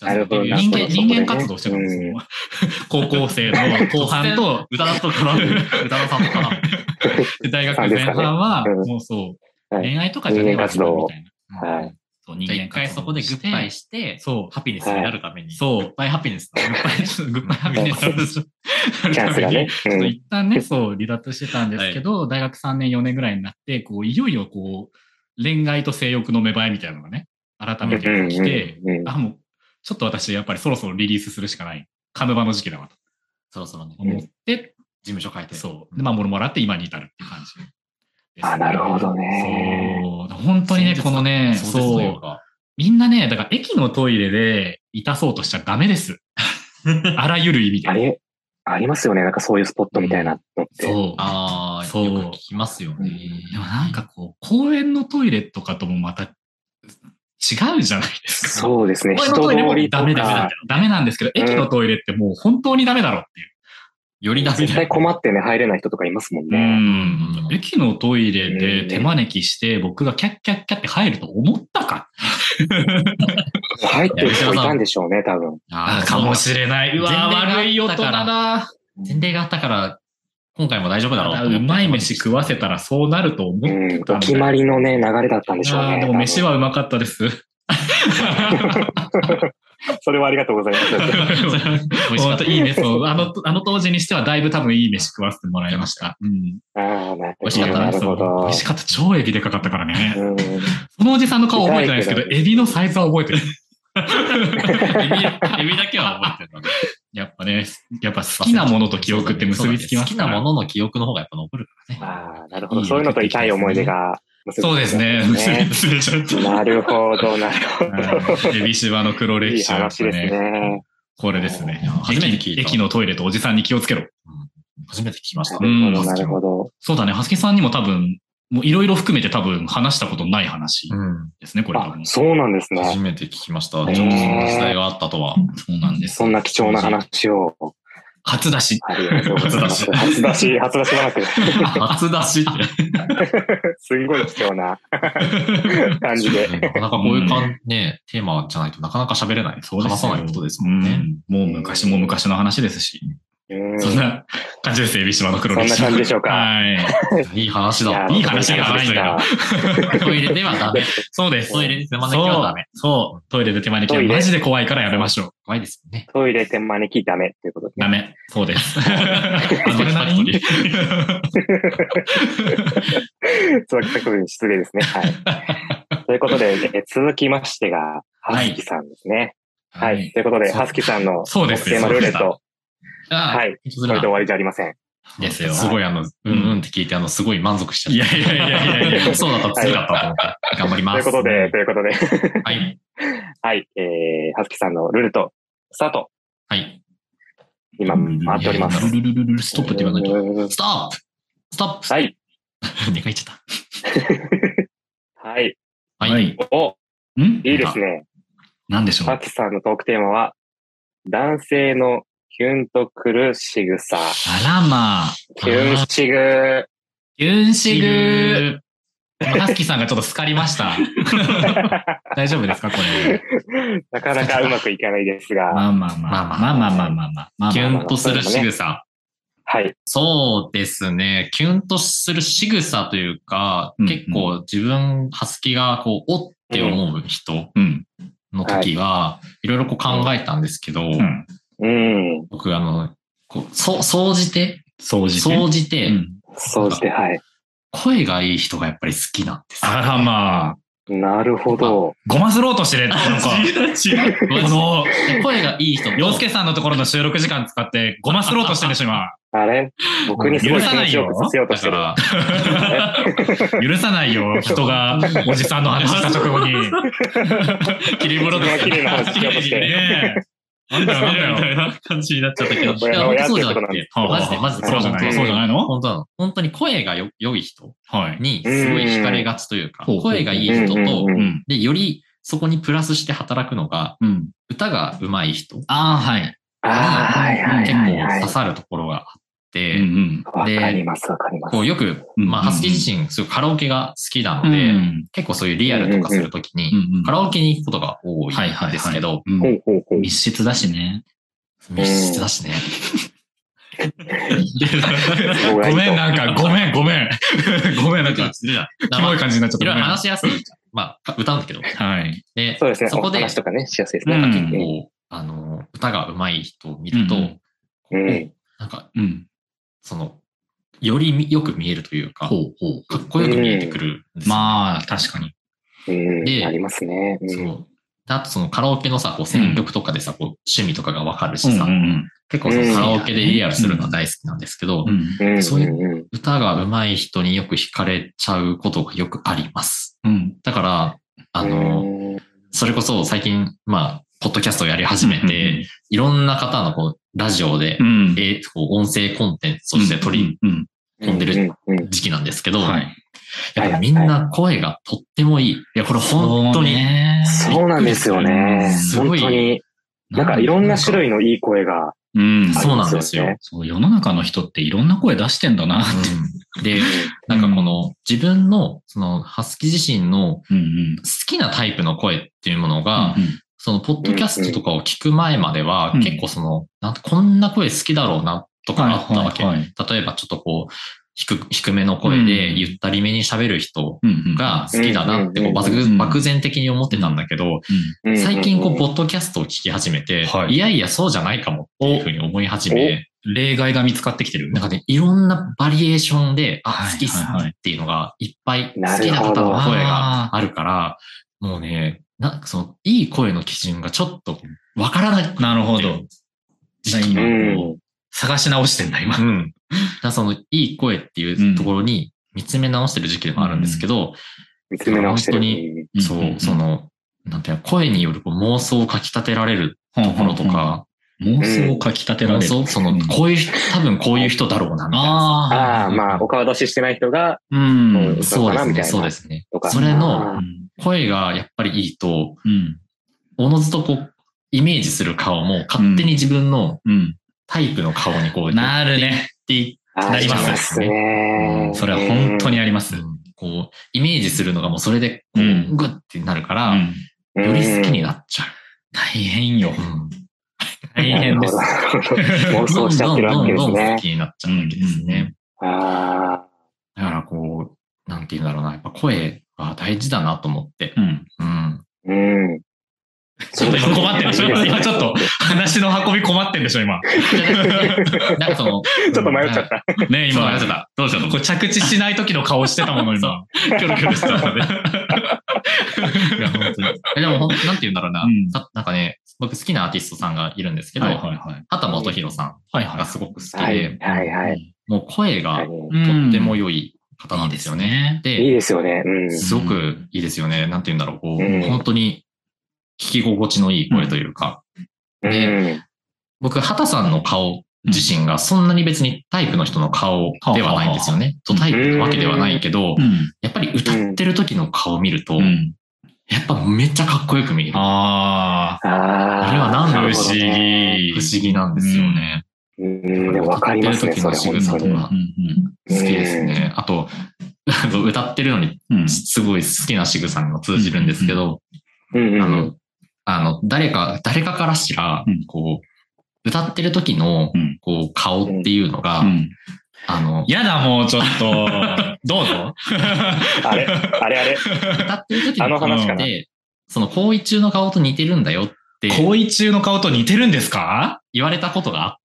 なるほど人間、人間活動してたんですうんよ。<laughs> 高校生の後半と、<laughs> 宇多田と絡む。宇多田さんと絡む。で大学前半は、もうそう、はい恋愛とかじゃねえわみたいな。はい。そう、人間一回そこでグッバイして、そう、ハピネスになるために。そうグッバイハピネスだ。<laughs> グッバイ、グッバイハピネスチャンスがね。ちょっと一旦ね、そう、離脱してたんですけど、大学3年、4年ぐらいになって、こう、いよいよこう、恋愛と性欲の芽生えみたいなのがね、改めてきて、あ、もう、ちょっと私、やっぱりそろそろリリースするしかない。カヌバの時期だわとそろそろね、思って、事務所変えて。そう。で、まあ、もろもらって今に至るっていう感じ。あなるほどねそう。本当にね、このね、そうそう。みんなね、だから駅のトイレでいたそうとしちゃダメです。<laughs> あらゆる意味で。あれ、ありますよね。なんかそういうスポットみたいなのって。そう。ああ、そうよく聞きますよね。でもなんかこう、公園のトイレとかともまた違うじゃないですか。そうですね。公園人のトイレも通りとダメだか、ダメなんですけど、うん駅のトイレってもう本当にダメだろっていう。よりダメ絶対。困ってね、入れない人とかいますもんね。ん。駅のトイレで手招きして僕がキャッキャッキャって入ると思ったか入ってる人いたんでしょうね、多分。あーかもしれない。うわ悪い大人だ。前例があったから、今回も大丈夫だろううまい飯食わせたらそうなると思っうん。てたんだお決まりのね、流れだったんでしょうね。でも飯はうまかったです。<laughs> それはありがとうございます。美味しかったいいね。そう。あの、あの当時にしてはだいぶ多分いい飯食わせてもらいました。うん。ああ、なる美味しかったなるほど美。味しかった。超エビでかかったからね。うんそのおじさんの顔覚えてないですけど、エビのサイズは覚えてる。エビ、エビだけは覚えてるので。やっぱね、やっぱ好きなものと記憶って結びつきますから。好きなものの記憶の方がやっぱ残るからね。ああ、なるほど。そういうのと痛い思い出がそうですね。<laughs> なるほど、なるほど。エビシバの黒歴史ですね。これですね。初めて聞い駅た駅のトイレとおじさんに気をつけろ。初めて聞きました。なるほど、なるほど。そうだね。はすきさんにも多分、もういろいろ含めて多分話したことない話うん。ですね、これ多あ分。、そうなんですね。初めて聞きました。ちょっとそんな時代があったとは。そうなんです。そんな貴重な話を。初出し。ありがとうございます。初出し、初出し話。<laughs> 初出しって。<laughs> すんごい貴重な <laughs> 感じで。なかなかこういうかん、ね、テーマじゃないとなかなか喋れない。そう話さないことですもんね。うんもう昔も昔の話ですし。うんそんな感じです、エビシバの黒歴史。そんな感じでしょうかはい。いい話だ。やいい話がないんだよトイレではダメ。そうです。トイレで手招きはダメ。そう。トイレで手招きはマジで怖いからやめましょう。怖いですよね。トイレ手招きダメっていうことですね。ダメ。そうです。<laughs> それなりに？<laughs> そういうことに失礼ですね。はい。<laughs> ということで、え続きましてが、ハスキさんですね。はい。ということで、そうハスキさんのそうですテーマルーレット、は。はいい。そこれで終わりじゃありません。ですよ。すごいあの、うんうんって聞いて、あの、すごい満足しちゃっいやいやいやいやいやた。<laughs> そうだった、強かったと思って。頑張りとます。いうことで、ということで、はい。<laughs> はい。えー、ハスキさんのルーレット、スタート。はい。今、回っております。ルルルルルルストップって言わないと。と。ストップストップはい。<laughs> 寝返っちゃった。はい。はい。お、ん？いいですね。なんでしょう？ハ。スキさんのトークテーマは、男性のキュンとくる仕草。あらまあ。キュンシグ。キュンシグハスキーさんがちょっと好かりました。<laughs> 大丈夫ですかこれ？なかなかうまくいかないですが。まあまあまあ。まあまあまあまあまあ。キュンとする仕草。はい。そうですね。キュンとする仕草というか、うん結構自分、ハスキがこう、おって思う人うん。の時は、いろいろこう考えたんですけど、うん。うん。僕、あの、こう、そ、総じて、掃除総じて、うん。そうして、はい。声がいい人がやっぱり好きなんですよ。あらまあ。なるほど。ごますろうとしてる。なんか、違う。この、声がいい人と、洋介さんのところの収録時間使って、ごますろうとしてるでしょ、今。あれ？僕にすごい気持ちよくさせようとだしてる。から、許さないよ、人がおじさんの話した直後に。切り風呂で綺麗な話しようとして。なんだよ、なんだよ。みたいな感じになっちゃったけど、いや、本当そうじゃなくてマジで、マジで、そうじゃない？そうじゃないの？本当なの。本当に声がよ良い人はい。にすごい惹かれがちというか、うん声がいい人と。で、よりそこにプラスして働くのが、うん。歌が上手い人にああ、はい。ああ、はいはい結はいはい構刺。さるところがあって、うんわかりますわかりますこ。うよく、うんまあ、ハスキー自身、すごいカラオケが好きなうん。ので、うん結構そういうリアルとかするときに、うんカラオケに行くことが多いはいはいんですけど。密室だしね。密室だしね。ご <laughs> ごめん、なんか、ごめん、ごめん。<laughs> ごめん、なんか。キモい感じになっちゃった。いろいろ話しやすい。まあ、歌うんだけど。はい。で、そうですね。おそこで、話とかね、しやすいですね。うん結構、あの、歌が上手い人を見ると、うんうん。なんか、うん。その、よりみよく見えるというか、ほうほう。かっこよく見えてくるんですよ、まあ、確かに。うん。でありますね。うんそう。であとそのカラオケのさ、こう選曲とかでさ、こう趣味とかがわかるしさ、うん結構そのカラオケでリアルするのは大好きなんですけど、うん。うん。そういう歌が上手い人によく惹かれちゃうことがよくあります。うん。だから、あの、うんそれこそ最近、まあ、ポッドキャストをやり始めて、いろんな方のこうラジオでう、ん。えこう音声コンテンツとして取りうん。込んでる時期なんですけど、はい。やっぱみんな声がとってもいい。いや、これ本当に、ねそうなんですよね。すごい本当に、なんかいろんな種類のいい声がうん。あそうなんですよ。そう、世の中の人っていろんな声出してんだな。うんで、なんかこの自分の、その、ハスキー自身の。好きなタイプの声っていうものが、うんその、ポッドキャストとかを聞く前までは、うん。結構その、なんてこんな声好きだろうな、とかあったわけ。例えばちょっとこう、低く、低めの声で、うん。ゆったりめに喋る人が好きだなって、こう、うん漠然的に思ってたんだけど、うん最近こう、ポッッドキャストを聞き始めて、はい。いやいや、そうじゃないかもっていうふうに思い始め、例外が見つかってきてる。なんかね、いろんなバリエーションで、あ、はい好きっていうのがいっぱい好きな方の声があるから、もうね、なんかその、いい声の基準がちょっとわからない。なるほど。じゃあ今こう、探し直してんだ、今う。ん。だその、いい声っていうところに見つめ直してる時期でもあるんですけど、見つめ直してる。本当にうんそう、その、なんていうの、声による妄想をかき立てられるところとか、妄想をかき立てられる。妄想、その、こういう人、多分こういう人だろうな、みたいな。あああ、まあ、お顔出ししてない人が、うん。そうですね、そうですねとか。それの声がやっぱりいいと、うん。おのずとこう、イメージする顔も勝手に自分のうん。タイプの顔にこう、なるね。ってあなりますね。それは本当にあります。こう、イメージするのがもうそれで、こう、うんグッてなるから、うんより好きになっちゃ大変よう。。うん大変です。ど <laughs> 妄想しちゃってるわけですどんどんどんどん好ね。きになっちゃうわけですね。あだからこう、なんて言うんだろうな、やっぱ声は大事だなと思って。うん。うん。あ、うん。ちょっと今困ってるでしょ今今ちょっと話の運び困ってるでしょ今。<laughs> なんかその、ちょっと迷っちゃった。ね今。迷っちゃったどうしたのこれ着地しない時の顔してたもの今。キョロキョロしてたので。<laughs> いや、本当に。えでもほん、なんて言うんだろうな、なんかね、僕好きなアーティストさんがいるんですけど、はいはいはい。畑本博さんはいはい。がすごく好きで、はい、はい、はい。もう声がとうんっても良い方なんですよね。いいで、ですよね。うん。すごくいいですよね。なんて言うんだろう、こう、うん本当に聞き心地のいい声というか、うん。僕、畑さんの顔自身がそんなに別にタイプの人の顔ではないんですよね。とタイプなわけではないけど、うん。やっぱり歌ってる時の顔を見ると、うん。やっぱめっちゃかっこよく見える。ああ。ああ。あれは何だろう不思議。不思議なんですよね。うん、でもわかりますね、それ、本当に。とか好きですね。あと、歌ってるのにうん。すごい好きな仕草にも通じるんですけど、あの、あの、誰か、誰かからしらうん、こう、歌ってる時のうん、こう、顔っていうのがう、ん。あの、やだ、もうちょっと。<laughs> どうぞ。<laughs> あれあれあれ歌ってる時の顔って、その行為中の顔と似てるんだよって行為中の顔と似てるんですか？言われたことがあ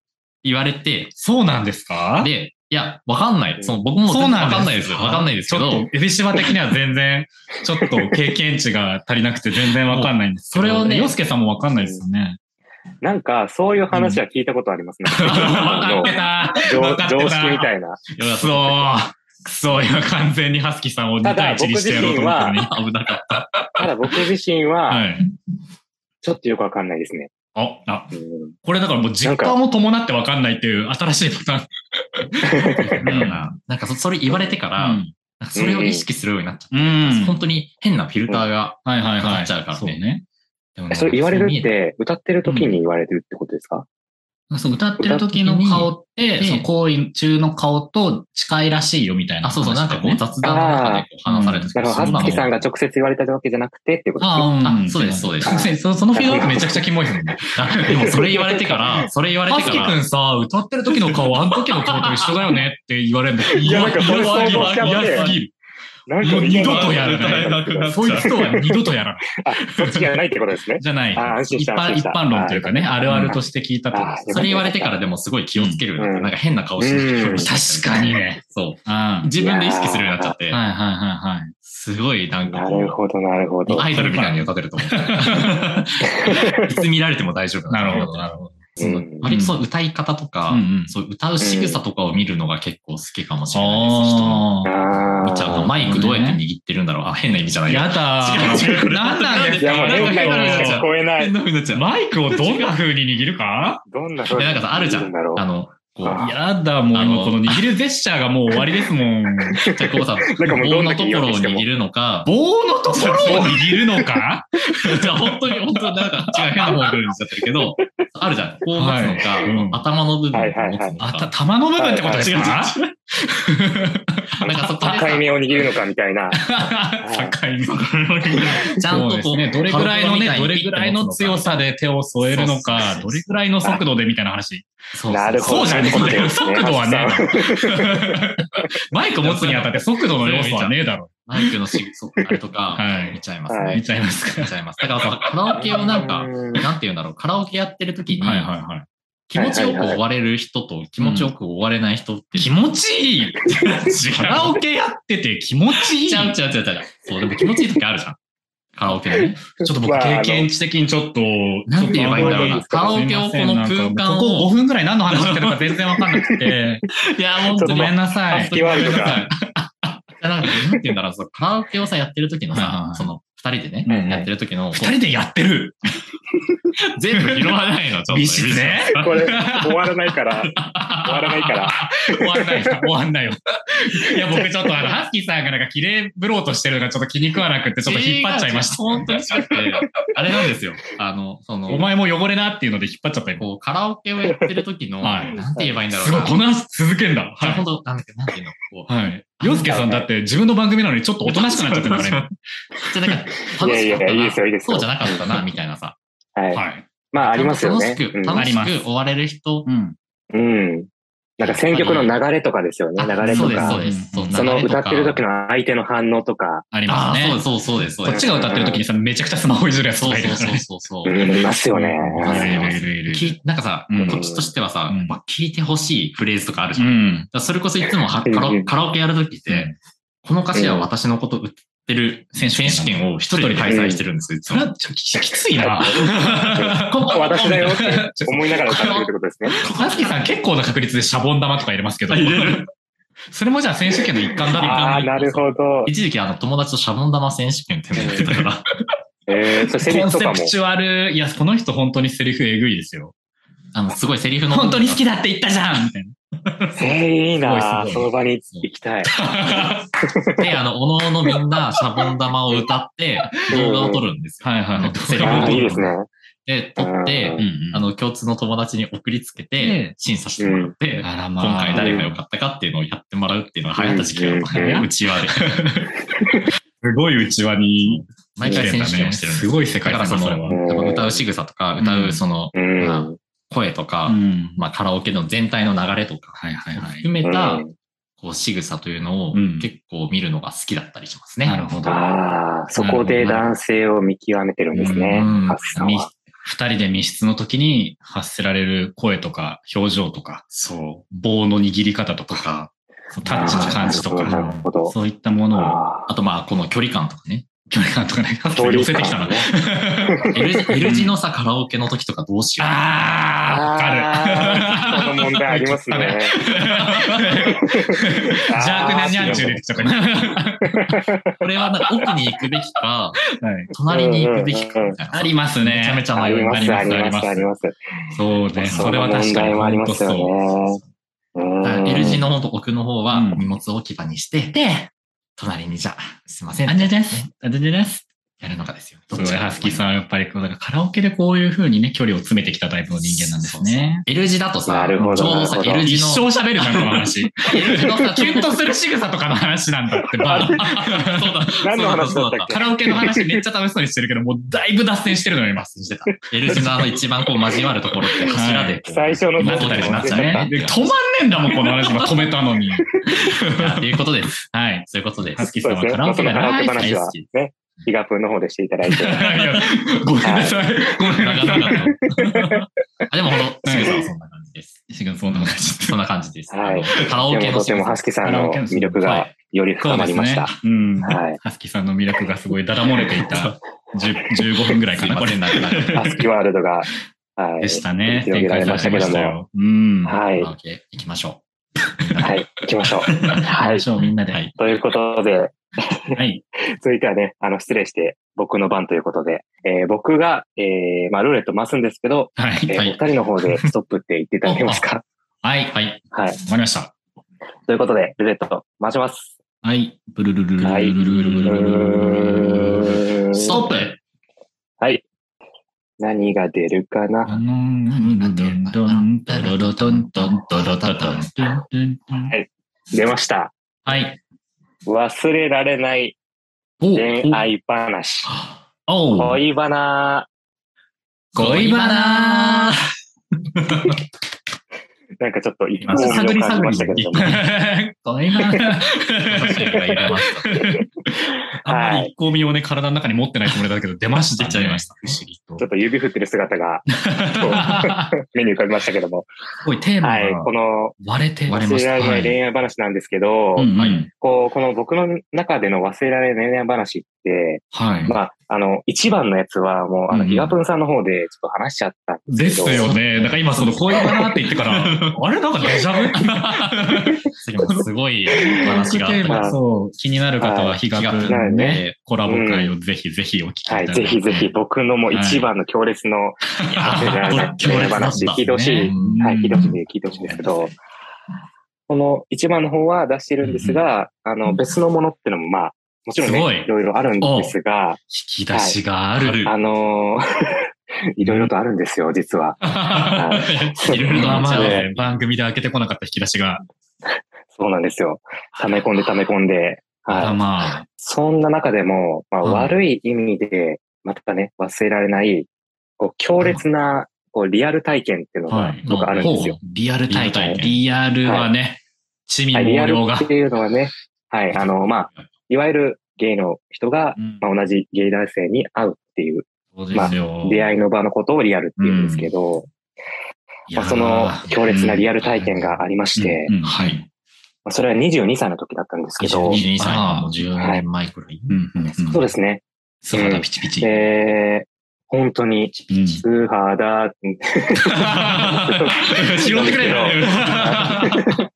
言われて、そうなんですか？で、いや、わかんない。その僕もそうなんですわかんないです。わかんないですけどちょっと、、エビシバ的には全然、<laughs> ちょっと経験値が足りなくて全然わかんないんですけど。それをね洋介さんもわかんないですよね。なんか、そういう話は聞いたことありますね。<laughs> わかってた常わかってた常識みたいな。くそーくそー今完全にハスキーさんを2対1にしてやろうと思ったのに。危なかった。ただ僕自身は、はい。ちょっとよくわかんないですね。あ、あ、うん。これだからもう実感を伴ってわかんないっていう新しいパターン。なんかそそれ言われてから、それを意識するようになっちゃって、うん。本当に変なフィルターが、はいはいはい。かかっちゃうからね。それ言われるって、歌ってる時に言われてるってことですか？そう、歌ってる時の顔って、でその行為中の顔と近いらしいよみたいな、あ、そうそう、なんかこうね雑談の中で話されてなるほど、はずきさんが直接言われたわけじゃなくてってことですね。あうんあそうですそうです。あ <laughs> そそのフィードバックめちゃくちゃキモいですもんね。<laughs> でもそれ言われてから、それ言われてから、君さ、歌ってる時の顔、あの時の顔と一緒だよねって言われるんだけど、いやなんかそれ嫌すぎるなんもう二度とやらなくなない。っちゃうそいつとは二度とやらない。あ、そっちじゃないってことですね。じゃない。あ安心し一般、論というかね、ああるあるとして聞いたと。あそれ言われてからでもすごい気をつけるようになって、うんなんか変な顔してる確かにね。そう。うん。自分で意識するようになっちゃって、はいはいはいはい。すごいなんかなるほど、なるほど。アイドルみたいに歌ってると思う。<laughs> いつ見られても大丈夫なるほど、なるほど。そのうん割とその歌い方とか、うんうんそう歌う仕草とかを見るのが結構好きかもしれないです、人の。見ちゃうと、あ。マイクどうやって握ってるんだろう。あ、変な意味じゃないよ。やだ違う違う。何なんですかいや、もう変な意味聞こえない変。な風になっちゃう。マイクをどんな風に握るか？どんなでなんかさ、あるじゃん。あの、こう、あやだ、もう。あの今この握るジェスチャーがもう終わりですもん。じゃあこうさ、なんかもうど棒のところを握るのか、棒のところを握るのか？じゃあ本当に、本当になんか違う変な方向にしちゃってるけど、あるじゃん。こう持つのか、はい。うん頭の部分を持つの部分ってことですか？<laughs> なんかそこでさ境目を握るのかみたいな。<laughs> 境目。ちゃんとこう、ね。どれぐらいのね、どれぐらいの強さで。で手を添えるのか、どれぐらいの速度でみたいな話。そうなるほど。そうじゃねえ速度はねです <laughs> マイク持つにあたって速度の要素はねえだろ。マイクのし、あれとか、はい見ちゃいますはね。見ちゃいますか見ちゃいます。だからさ、カラオケをなんか、うんなんて言うんだろう、カラオケやってる時に、はいはいはい。気持ちよく終われる人と気持ちよく終われない人って、気持ちいい。カラオケやってて気持ちいい。ちゃうちゃうちゃうちゃう。そう、でも気持ちいい時あるじゃん。カラオケでね。<laughs> ちょっと僕まあ経験値的にちょっと、なんて言えばいいんだろうな。カラオケをこの空間ここを。5分ぐらい何の話してるのか全然わかんなくて。<laughs> いや、もうちょっとごめんなさいハス。キーワールドが。<laughs> なんか、なんて言うんだろう、カラオケをさ、やってる時のさその、二人でね、うんうんやってる時の、こ二人でやってる。う <laughs> 全部拾わないの、ちょっと。美質ね。これ、終わらないから、終わらないから。終わんないよ。<laughs> 終わんないよ。いや、僕ちょっとあの、<laughs> ハスキーさんがなんか綺麗ぶろうとしてるのがちょっと気に食わなくて、ちょっと引っ張っちゃいました。本当に違って、あれなんですよ。あの、その、お前も汚れなっていうので引っ張っちゃったよ。こう、カラオケをやってる時の、はいなんて言えばいいんだろうすごい、な。この話続けんだ。はい。本当なんだっけ、なんていうの、こう。はい。洋介さんだって自分の番組なのにちょっとおとなしくなっちゃってるからね。<laughs> じゃあなんか、楽しかったいやいやいいなですよいいですよそうじゃなかったな、みたいなさ。はい。はい。まあ、ありますよね。楽しく、うん楽しく終われる人。うん。うん。なんか選曲の流れとかですよね。あ流れとそうです、そうか。です。その歌ってる時の、の相手の反応とか。ありますね。あそうそうそうです、そうです。こっちが歌ってる時にさ、めちゃくちゃスマホいじるやつとそうか。そうそうそうそう。うん、いますよね。いるいるいるいるきなんかさ、うんこっちとしてはさ、聞いてほしいフレーズとかあるじゃん。それこそいつもはカラオケやるときって、この歌詞は私のことてる選手権を一人で開催してるんですよ。それはちょっとききついな。<laughs> ここ私だよって思いながら歌ってるってことですね。ハスキーさん結構な確率でシャボン玉とか入れますけど。それもじゃあ選手権の一環だああ、なるほど。一時期あの友達とシャボン玉選手権ってやってたから、えー、セリコンフとかも。セプチュアル、いや、この人本当にセリフえぐいですよ。あの、すごいセリフの。本当に好きだって言ったじゃんみたい <laughs> えー、いいな。その場に行きたい。<laughs> で、あの、おのおのみんなシャボン玉を歌って動画を撮るんですよ。はいはいはい。セリフをああ、撮るいいですね。で、撮ってう、んあの、共通の友達に送りつけでて、審査してもらって。今回誰が良かったかっていうのをやってもらうっていうのが流行った時期があったうんね、うちわで。<laughs> すごい内輪に毎回選手権をしてるんですすごい世界だから歌う仕草とか、歌うその、声とか、ん。まあカラオケの全体の流れとか、はいはいはい。含めた、うんこう仕草というのをうん結構見るのが好きだったりしますね。なるほど。ああ、そこで男性を見極めてるんですね。二人で密室の時に発せられる声とか表情とか、そう、棒の握り方とか、タッチの感じとなるか、ほど。そういったものを、ああとまあ、この距離感とかね。距離感とかね、寄せてきたな。ね L 字 L 字のさ、カラオケの時とかどうしよう。あー、わかる。この問題ありますね。<laughs> 邪悪なニャンチュー出てきたから。これはなんか奥に行くべきか、はい隣に行くべきかみたいな。ありますね。めちゃめちゃあり迷います。ます、ありありま、ますすあります。そうね。そそれは確かにありますよ本ね。L 字の奥の方はうん荷物置き場にして、で、隣にじゃあ、すいません。あんじゃです。あんじゃです。やるのがですよ。そう、ハスキーさんはやっぱりこう、だからカラオケでこういう風にね、距離を詰めてきたタイプの人間なんですね。L 字だとさ、なるほどちょうどさ、L 字一の、生喋るじゃん、この話。<laughs> L 字のさ、キュンとする仕草とかの話なんだって、バーそうだ。何の話だったっけ？カラオケの話めっちゃ楽しそうにしてるけど、もうだいぶ脱線してるのよ、今。してた。L 字のあの一番こう交わるところって柱でこう、最初のなってたりしましたね。止まんねえんだもん、この話。今止めたのに。<laughs> いやっていうことです。はい。そういうことですハ。スキーさん。はカラオケがそのカラオケ大好き話はね、ヒガプンの方でしていただいて。<laughs> いやごめんなさい。ごめんなさい。でも、ほの、しげさんはそんな感じです。しがそんな感じ。そんな感じです。はいカラオでもとてもハスキさんの魅力がより深まりました。そうですね。うん。はいハスキーさんの魅力がすごいだだ漏れていた10 15分ぐらいかな、<laughs> これすいません、。なくなる。ハスキワールドが、はい。でしたね。広げられましたけども。よ。うん。はいカ。ラオケ行きましょはい。行きましょう。ははいい。。みんなで。ということで、<laughs> はい。続いてはね、あの、失礼して、僕の番ということで、えー僕が、えーまあ、ルーレット回すんですけど、はい。はいえーお二人の方でストップって言っていただけますか？<laughs> はい。う。はい。はい。わかりました。ということで、ルーレット回します。はい。ブルルルルルルはいルルルルストップはい。何が出るかな出ました。はい。忘れられないお恋愛話。お恋バナ。恋バナ <laughs> なんかちょっと一ま方た探り探を感じましたけれども。り。恋バナ私が入れました。あんまり一向身をね、体の中に持ってないつもりだけど、出ましたね。出ちゃいました。不思議とちょ。っと指振ってる姿が目に浮かびましたけども。すごいテーマはい。がこの割れて、忘れられない恋愛話なんですけど、はいこう、この僕の中での忘れられない恋愛話って、はい。まあ、あの、一番のやつはもう、あの、ヒガプンさんの方でちょっと話しちゃったんでですすけど。よね。なんか今その恋バナって言ってから、<laughs> あれ？なんかデジャブ？<laughs> すごい話があった。テーマそう、気になる方は、日が気がくなるんねね、コラボ会をぜひぜひお聞きいたはい、だいて。ぜひぜひ僕のもう一番の強烈の忘れられない恋愛話聞いてほしい。うんはい、聞いてほしい聞いてほしいんですけど、この一番の方は出してるんですが、あの、別のものってのもまあ、もちろんね、いろいろあるんですが、引き出しがある。あのー <laughs> いろいろとあるんですよ、実は。<laughs> いろいろ今まなで番組で開けてこなかった引き出しが。そうなんですよ。溜め込んで溜め込んで。あはい。まあ、そんな中でも、まあ、うん悪い意味で、またね、忘れられない、こう、強烈な、こう、リアル体験っていうのがはい僕あるんですよ。リアル体験。リリアルはね、地味はい、リアルっ。ていうのはね、はい、あの、まあ、いわゆるゲイの人が、うんまあ、同じゲイ男性に会うっていう、そうですよ。出会いの場のことをリアルって言うんですけど、いやーまあ、その強烈なリアル体験がありまして、うんうんはい。まあ、それは22歳の時だったんですけど、22歳のもう10年前くらい。うんうんうんそうですね。素肌ピチピチ。えー、本当に、うん素肌、<laughs> 拾ってくれよ。<laughs>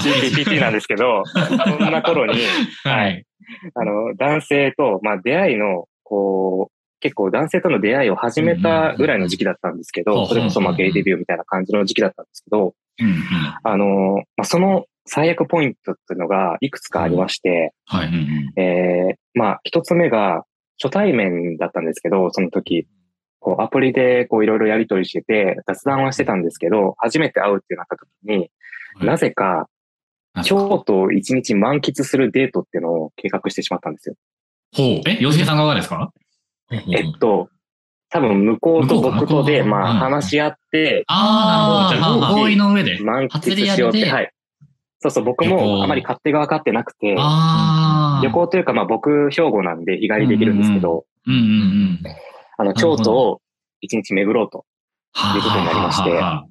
GPT なんですけど、そんな頃に、<laughs> はい。<laughs> あの、男性と、まあ、出会いの、こう、結構男性との出会いを始めたぐらいの時期だったんですけど、それこそまあゲイデビューみたいな感じの時期だったんですけど、あの、まあ、その最悪ポイントっていうのがいくつかありまして、はい。えー、まあ、一つ目が初対面だったんですけど、その時、こう、アプリでこういろいろやりとりしてて、雑談はしてたんですけど、初めて会うってなった時に、なぜか、京都を一日満喫するデートっていうのを計画してしまったんですよ。ほう。え、洋介さん側ですか？えっと、多分向こうと僕とで、まあうん話し合って、ああ、じゃあ合意の上で。満初喫しようって、はい。そうそう、僕もあまり勝手が分かってなくて、ああ。旅行というかまあ僕、兵庫なんで日帰りできるんですけど、うんうんうん。あの、京都を一日巡ろうと。はいうことになりましては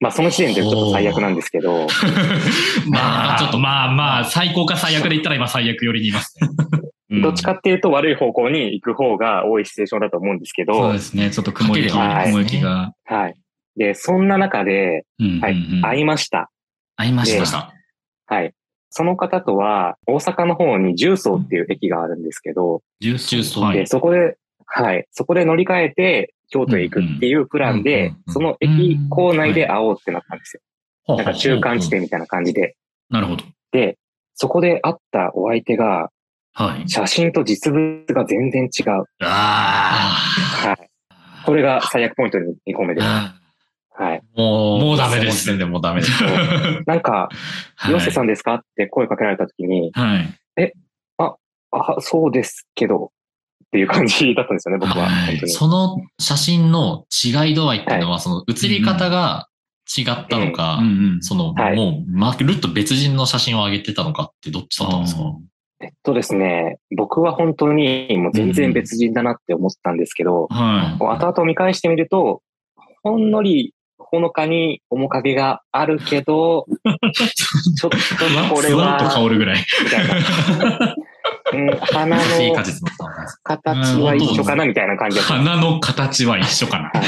まあその時点でちょっと最悪なんですけど、<laughs> まあ、ちょっとまあまあ、最高か最悪で言ったら今最悪寄りにいますね。<laughs> うんどっちかっていうと悪い方向に行く方が多いシチュエーションだと思うんですけどそうで、すね。ちょっと雲行き、はい雲行きが。はい。で、そんな中で、うんはいうんうん会いました。会いまし。たた。はい。その方とは、大阪の方に重曹っていう駅があるんですけど、重重曹はいで、そこで、はい。そこで乗り換えて、京都へ行くっていうプランで、その駅構内で会おうってなったんですよ。なんか中間地点みたいな感じで。なるほど。で、そこで会ったお相手が、はい。写真と実物が全然違う。ああはい。これが最悪ポイントに2個目です。はい。もう、もうダメですその時点でもうダメです。なんか、洋介さん。ですかって声かけられた時に、はい。え、ああ、そうですけど、っていう感じだったんですよね、僕は。その写真の違い度合いっていうのは、その写り方が違ったのか、うんうん。その、はいもう、まるっと別人の写真を上げてたのかってどっちだったんですか？えっとですね、僕は本当にもう全然別人だなって思ったんですけど、う後々見返してみると、ほんのり、ほのかに面影があるけど、<laughs> ちょっとい。これふわっと香は、るぐらい。みたいな。うん、花の。形は一緒かなみたいな感じだった。花の形は一緒かな。<laughs>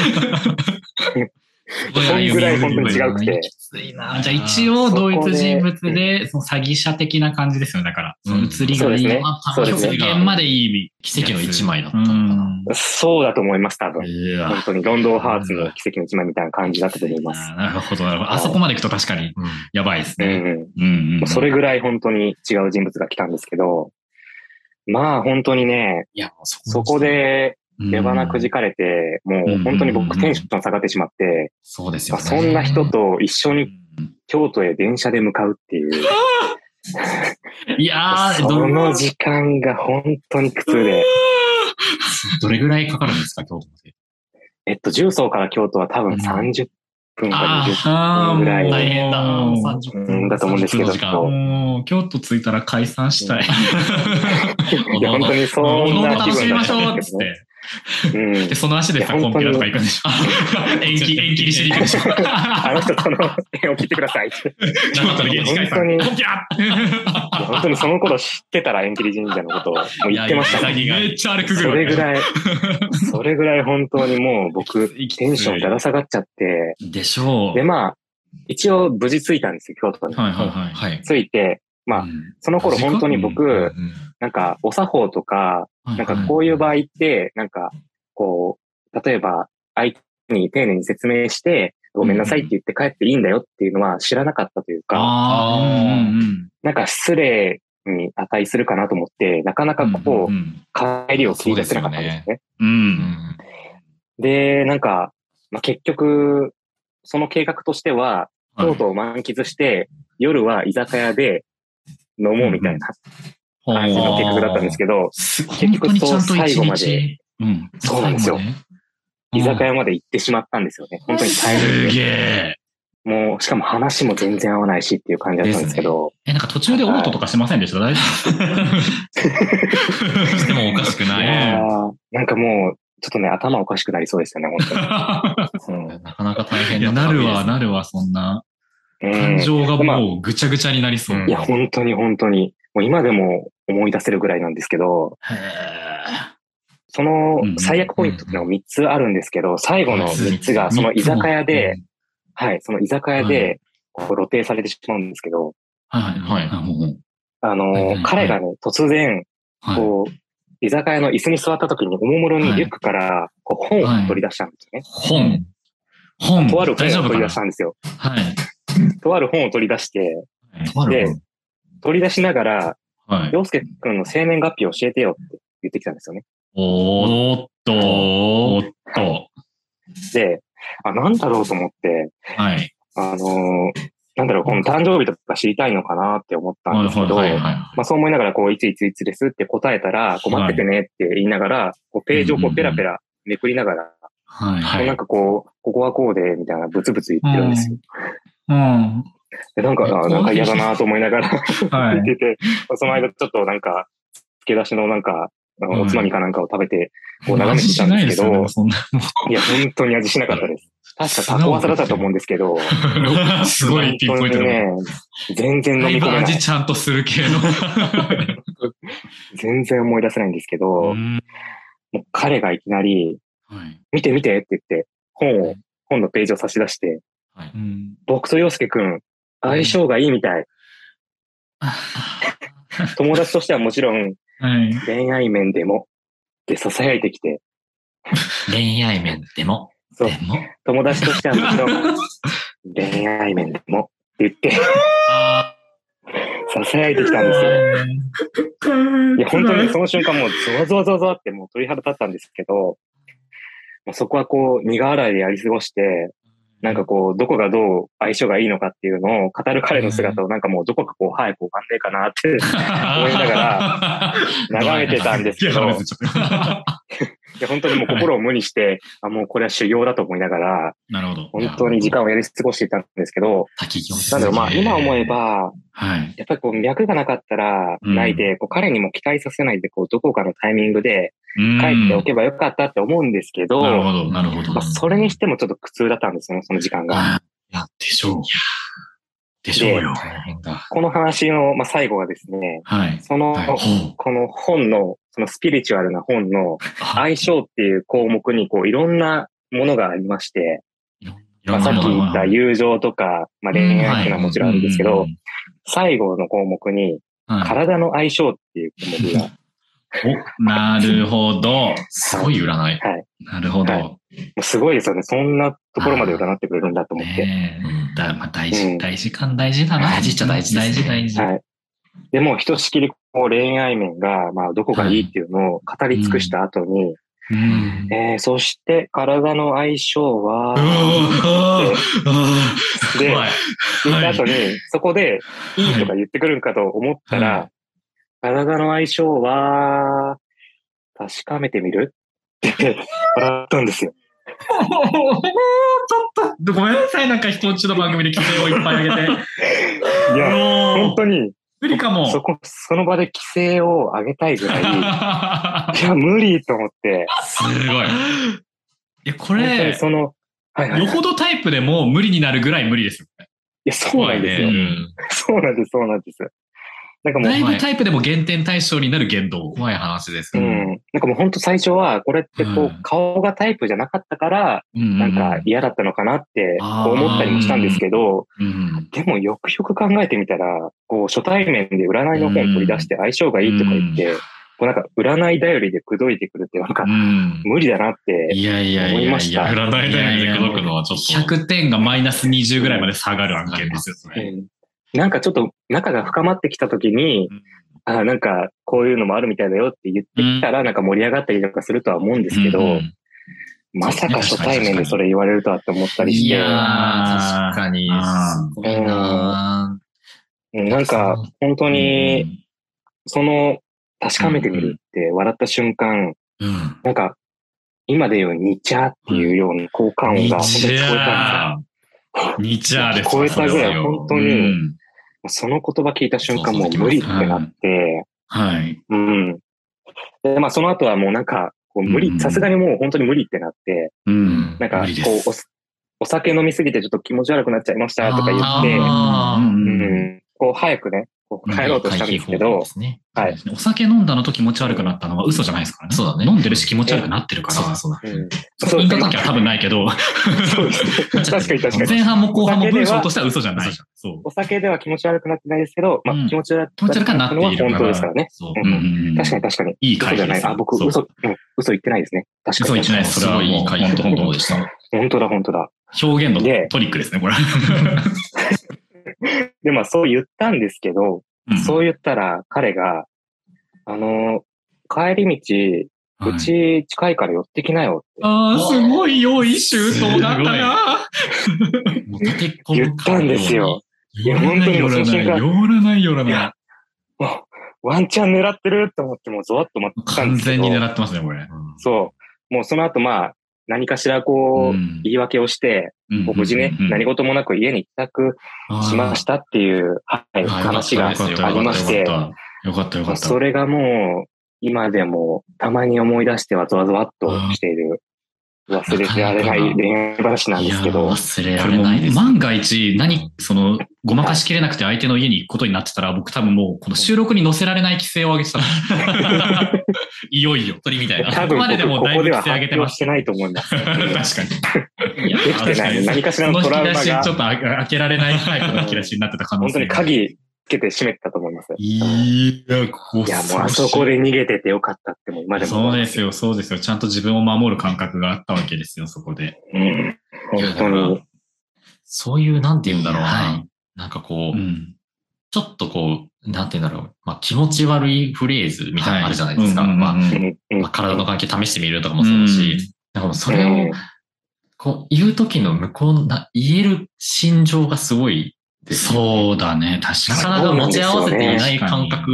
そんぐらい本当に違くて。きついな。じゃあ一応同一人物で、その詐欺者的な感じですよね。だから、その写りがいい。そうですねそうですね極限までいい奇跡の一枚だったうのかな。ん。そうだと思います、多分。本当にロンドンハーツの奇跡の一枚みたいな感じだったと思います。す。なるほど、なるほど。あそこまで行くと確かにうんやばいですね。それぐらい本当に違う人物が来たんですけど、まあ本当にね、いや、もうそそこ、でうん、出花くじかれて、もう本当に僕テンション下がってしまって、そうですよね。まあそんな人と一緒にうん。京都へ電車で向かうっていう、<laughs> いやー、<laughs> そどの時間が本当に苦痛で、どれぐらいかかるんですか、京都まで？えっと、重曹から京都は多分うん。30分かあ20あ分ぐらい大変だ。もう30うんだと思うんですけど30分の時間もう、京都着いたら解散したい。いや、本当にそおのおのんな気楽しみましょうっつっ。て。うんで、。その足でさ、コンピラとか行くんでしょ。<laughs> 延期、延期にしに行くでしょ。あの人との縁を切ってくださいって。本当に本当にその頃知ってたら縁切り神社のことをもう言ってましたね。いやいやめっちゃ歩くぐそれぐい。らい、<laughs> それぐらい本当にもう僕、テンションだら下がっちゃって、でしょう。で、まあ、一応無事着いたんですよ、京都に。はいはいはい。はい。着いて、まあ、うんその頃本当にう僕、うんなんか、お作法とか、なんかこういう場合って、なんか、こう、例えば、相手に丁寧に説明して、ごめんなさいって言って帰っていいんだよっていうのは知らなかったというか、なんか失礼に値するかなと思って、なかなかうん。こう、ん。帰りを切り出せなかったんですよね。で、なんか、まあ、結局、その計画としては、はい。京都を満喫して、夜は居酒屋で飲もうみたいな感じの計画だったんですけど、本当にちゃんと一最後ま日で。うん。そうなんですよ居酒で屋まで行ってしまったんですよね。本当に大す変で。げえ。もう、しかも話も全然合わないしっていう感じだったんですけど、え、なんか途中でオートとかしませんでした？大丈 <laughs> してもおかしくいない。やーなんかもう、ちょっとね、頭おかしくなりそうですよね、本当に。夫うんなかなか大変いや、だなるわ、なるわ、そんな。うん感情がもうぐちゃぐちゃになりそう。うんいや、本当に本当に、もう今でも思い出せるぐらいなんですけど、へそのうん最悪ポイントっていうのが3つあるんですけど、最後の3つがその居酒屋で、はい、その居酒屋はでこう露呈されてしまうんですけど、ーはいはいはい。あの彼がね、突然、はい。こう、居酒屋の椅子に座った時におもむろにリュックからこう本を取り出したんですね。本。本。とある本を取り出したんですよ。はい。とある本を取り出して、で取り出しながら、はい。洋介くんの生年月日を教えてよって言ってきたんですよね。おーっと、おーっと。で、あ、なんだろうと思って、はい。あのーなんだろう、この誕生日とか知りたいのかなって思ったんですけど、はいはいはいまあそう思いながら、こう、いついついつですって答えたら、こう待っててねって言いながら、こうページをこうペラペラめくりながら、はい。はいなんかこう、ここはこうで、みたいなブツブツ言ってるんですよ。うん。でなんか、あなんか嫌だなと思いながらはい。<laughs> 言ってて、その間ちょっとなんか、付け出しのなんか、おつまみかなんかを食べて、こう眺めてたんですけど、味しないですよねそんいや、本当に味しなかったです。確かタコワサだったと思うんですけど、な。<laughs> すごいピンポイントで。本当にね、全然飲み込めない味。ちゃんとする系の。全然思い出せないんですけど、うんもう彼がいきなり、はい見て見てって言って、本を、本のページを差し出して、はいうん僕と洋介くん、相性がいいみたい。友達としてはもちろん、はい。恋愛面でも、って囁いてきて、恋愛面でも、そう。でも、友達としてはもちろん、<laughs> 恋愛面でも、って言って、囁いてきたんですよ。いや、本当にその瞬間もうゾワゾワゾワゾワってもう鳥肌立ったんですけど、そこはこう、苦笑いでやり過ごして、なんかこう、どこがどう相性がいいのかっていうのを語る彼の姿をなんかもうどこかこう、早く終わんねえかなって思いながら <laughs> 眺めてたんですけどいや本当にもう心を無にして、<laughs> あ、もうこれは修行だと思いながら、となるほど。本当に時間をやり過ごしていたんですけど、なんだろう、まあ今思えば、はい。やっぱりこう脈がなかったらうんないで、こう彼にも期待させないで、こうどこかのタイミングでうん帰っておけばよかったって思うんですけど、なるほど、なるほど。まあ、それにしてもちょっと苦痛だったんですよね、その時間が。あいや、でしょう。でしょうよ。この話の、まあ、最後はですね、はい。その、はいこの本の、そのスピリチュアルな本の相性っていう項目に、こう、いろんなものがありまして、まあ、さっき言った友情とか、まあ、恋愛っていうのはもちろんあるんですけど、最後の項目に、はい体の相性っていう項目が、お、なるほど。すごい占い。はい。なるほど。はいもうすごいですよね。そんなところまで占ってくれるんだと思って。ねえ。だまあ、大う事、ん大事感大事だな。大事っちゃ大事大事、大事。はい。でも、ひとしきり、こう、恋愛面が、まあ、どこがいいっていうのを語り尽くした後に、うん。えー、そして、体の相性は、すで。言った後に、そこで、いいとか言ってくるんかと思ったら、は体の相性は、確かめてみるって笑ったんですよ。<laughs> ちょっと、ごめんなさい。なんか人んちの番組で規制をいっぱい上げて。いや、本当に、無理かも。そこ、その場で規制を上げたいぐらい、<laughs> いや、無理と思って、すごい。いや、これ、その、はいはい。いよほどタイプでも無理になるぐらい無理ですよね。や、そうなんですよう。んそうなんです、そうなんです。なんかもうだ、いぶタイプでも減点対象になる言動。怖い話ですね。うん。なんかもう本当最初は、これってこう、うん顔がタイプじゃなかったから、ななんか嫌だったのかなって思ったりもしたんですけど、うん。でもよくよく考えてみたら、こう初対面で占いの本取り出して相性がいいとか言って、こうなんか占い頼りで口説いてくるってなんかうん。無理だなって、いやいやいやいや。思いました占い頼りで口説くのはちょっと。100点がマイナス20ぐらいまで下がる案件ですよ、それ。うんなんかちょっと仲が深まってきた時にうん、あなんかこういうのもあるみたいだよって言ってきたらなんか盛り上がったりとかするとは思うんですけど、うんまさか初対面でそれ言われるとはって思ったりして、いやー。確かに。あすごいなうんなんか本当に、その確かめてみるって笑った瞬間、うん。なんか今で言うニチャーっていうような効果音ニが本当チに聞こえたんですよ。ャー。ニチャーです。聞こえたぐらい本当にうんその言葉聞いた瞬間もう無理ってなって、はい。うん。で、まあその後はもうなんか、こう無うん理、さすがにもう本当に無理ってなって、うん。なんかこうすお、お酒飲みすぎてちょっと気持ち悪くなっちゃいましたとか言って、うん、こう早くね、こう帰ろうとしたんですけど、ね。はい。お酒飲んだのと気持ち悪くなったのは嘘じゃないですからね。そうだね飲んでるし気持ち悪くなってるから。そうだそうだ。うん、そう飲んだ時は多分ないけど、そうですね。<laughs> 確かに確かに。前半も後半も文章としては嘘じゃない。そう。お酒では気持ち悪くなってないですけど、まあうん気持ち悪くなっているから本当ですからね。そう。うんうんうんうん確かに確かに。いい嘘じゃない。あ、僕、嘘、うん、嘘言ってないですね。確かに。嘘言ってないです。それはいいい回避本当本当でした。本当だ、本当だ。表現のでトリックですね、これ。<laughs> <laughs> で、まあそう言ったんですけど、うんそう言ったら彼が、あの、帰り道、うはいち近いから寄ってきなよってああ、すごい良い周到だったな。言ったんですよ。いや寄らない本当に寄らない、その瞬間寄らない、寄らいやなもう、ワンチャン狙ってると思ってもうゾワッと待っい。たんですけど。完全に狙ってますね、これ。そう。もうその後まあ、何かしらこう、うん。言い訳をして、無事ね、何事もなく家に帰宅しましたっていう、はい、話がありまして、よかった、よかった。それがもう、今でもたまに思い出してはゾワゾワっとしている。忘れられない恋愛話なんですけど、忘れられないです。万が一、何、その、ごまかしきれなくて相手の家に行くことになってたら、僕多分もう、この収録に載せられない規制を上げてた。<laughs> いよいよ。鳥みたいな。多分ここまででもだいぶここでは規制上げてます発表してないと思います。<laughs> 確かに。いやできてない。何かしらのトラウマがちょっと開開けられないタイプの引き出しになってた可能本当。に鍵つけて閉めてたと思います。いいや、こや、もうあそこで逃げててよかったってもう今でも。そうですよ、そうですよ。ちゃんと自分を守る感覚があったわけですよ、そこで。うん。本当に。そういう、なんて言うんだろうな。はいなんかこう、うん。ちょっとこう、なんて言うんだろう。まあ気持ち悪いフレーズみたいなのあるじゃないですか。まあ体の関係試してみるとかもそうだし、なんかもうそれを、こう、言う時の向こうな、言える心情がすごいですよねそうだね、確なかかに。なか持ち合わせていない感覚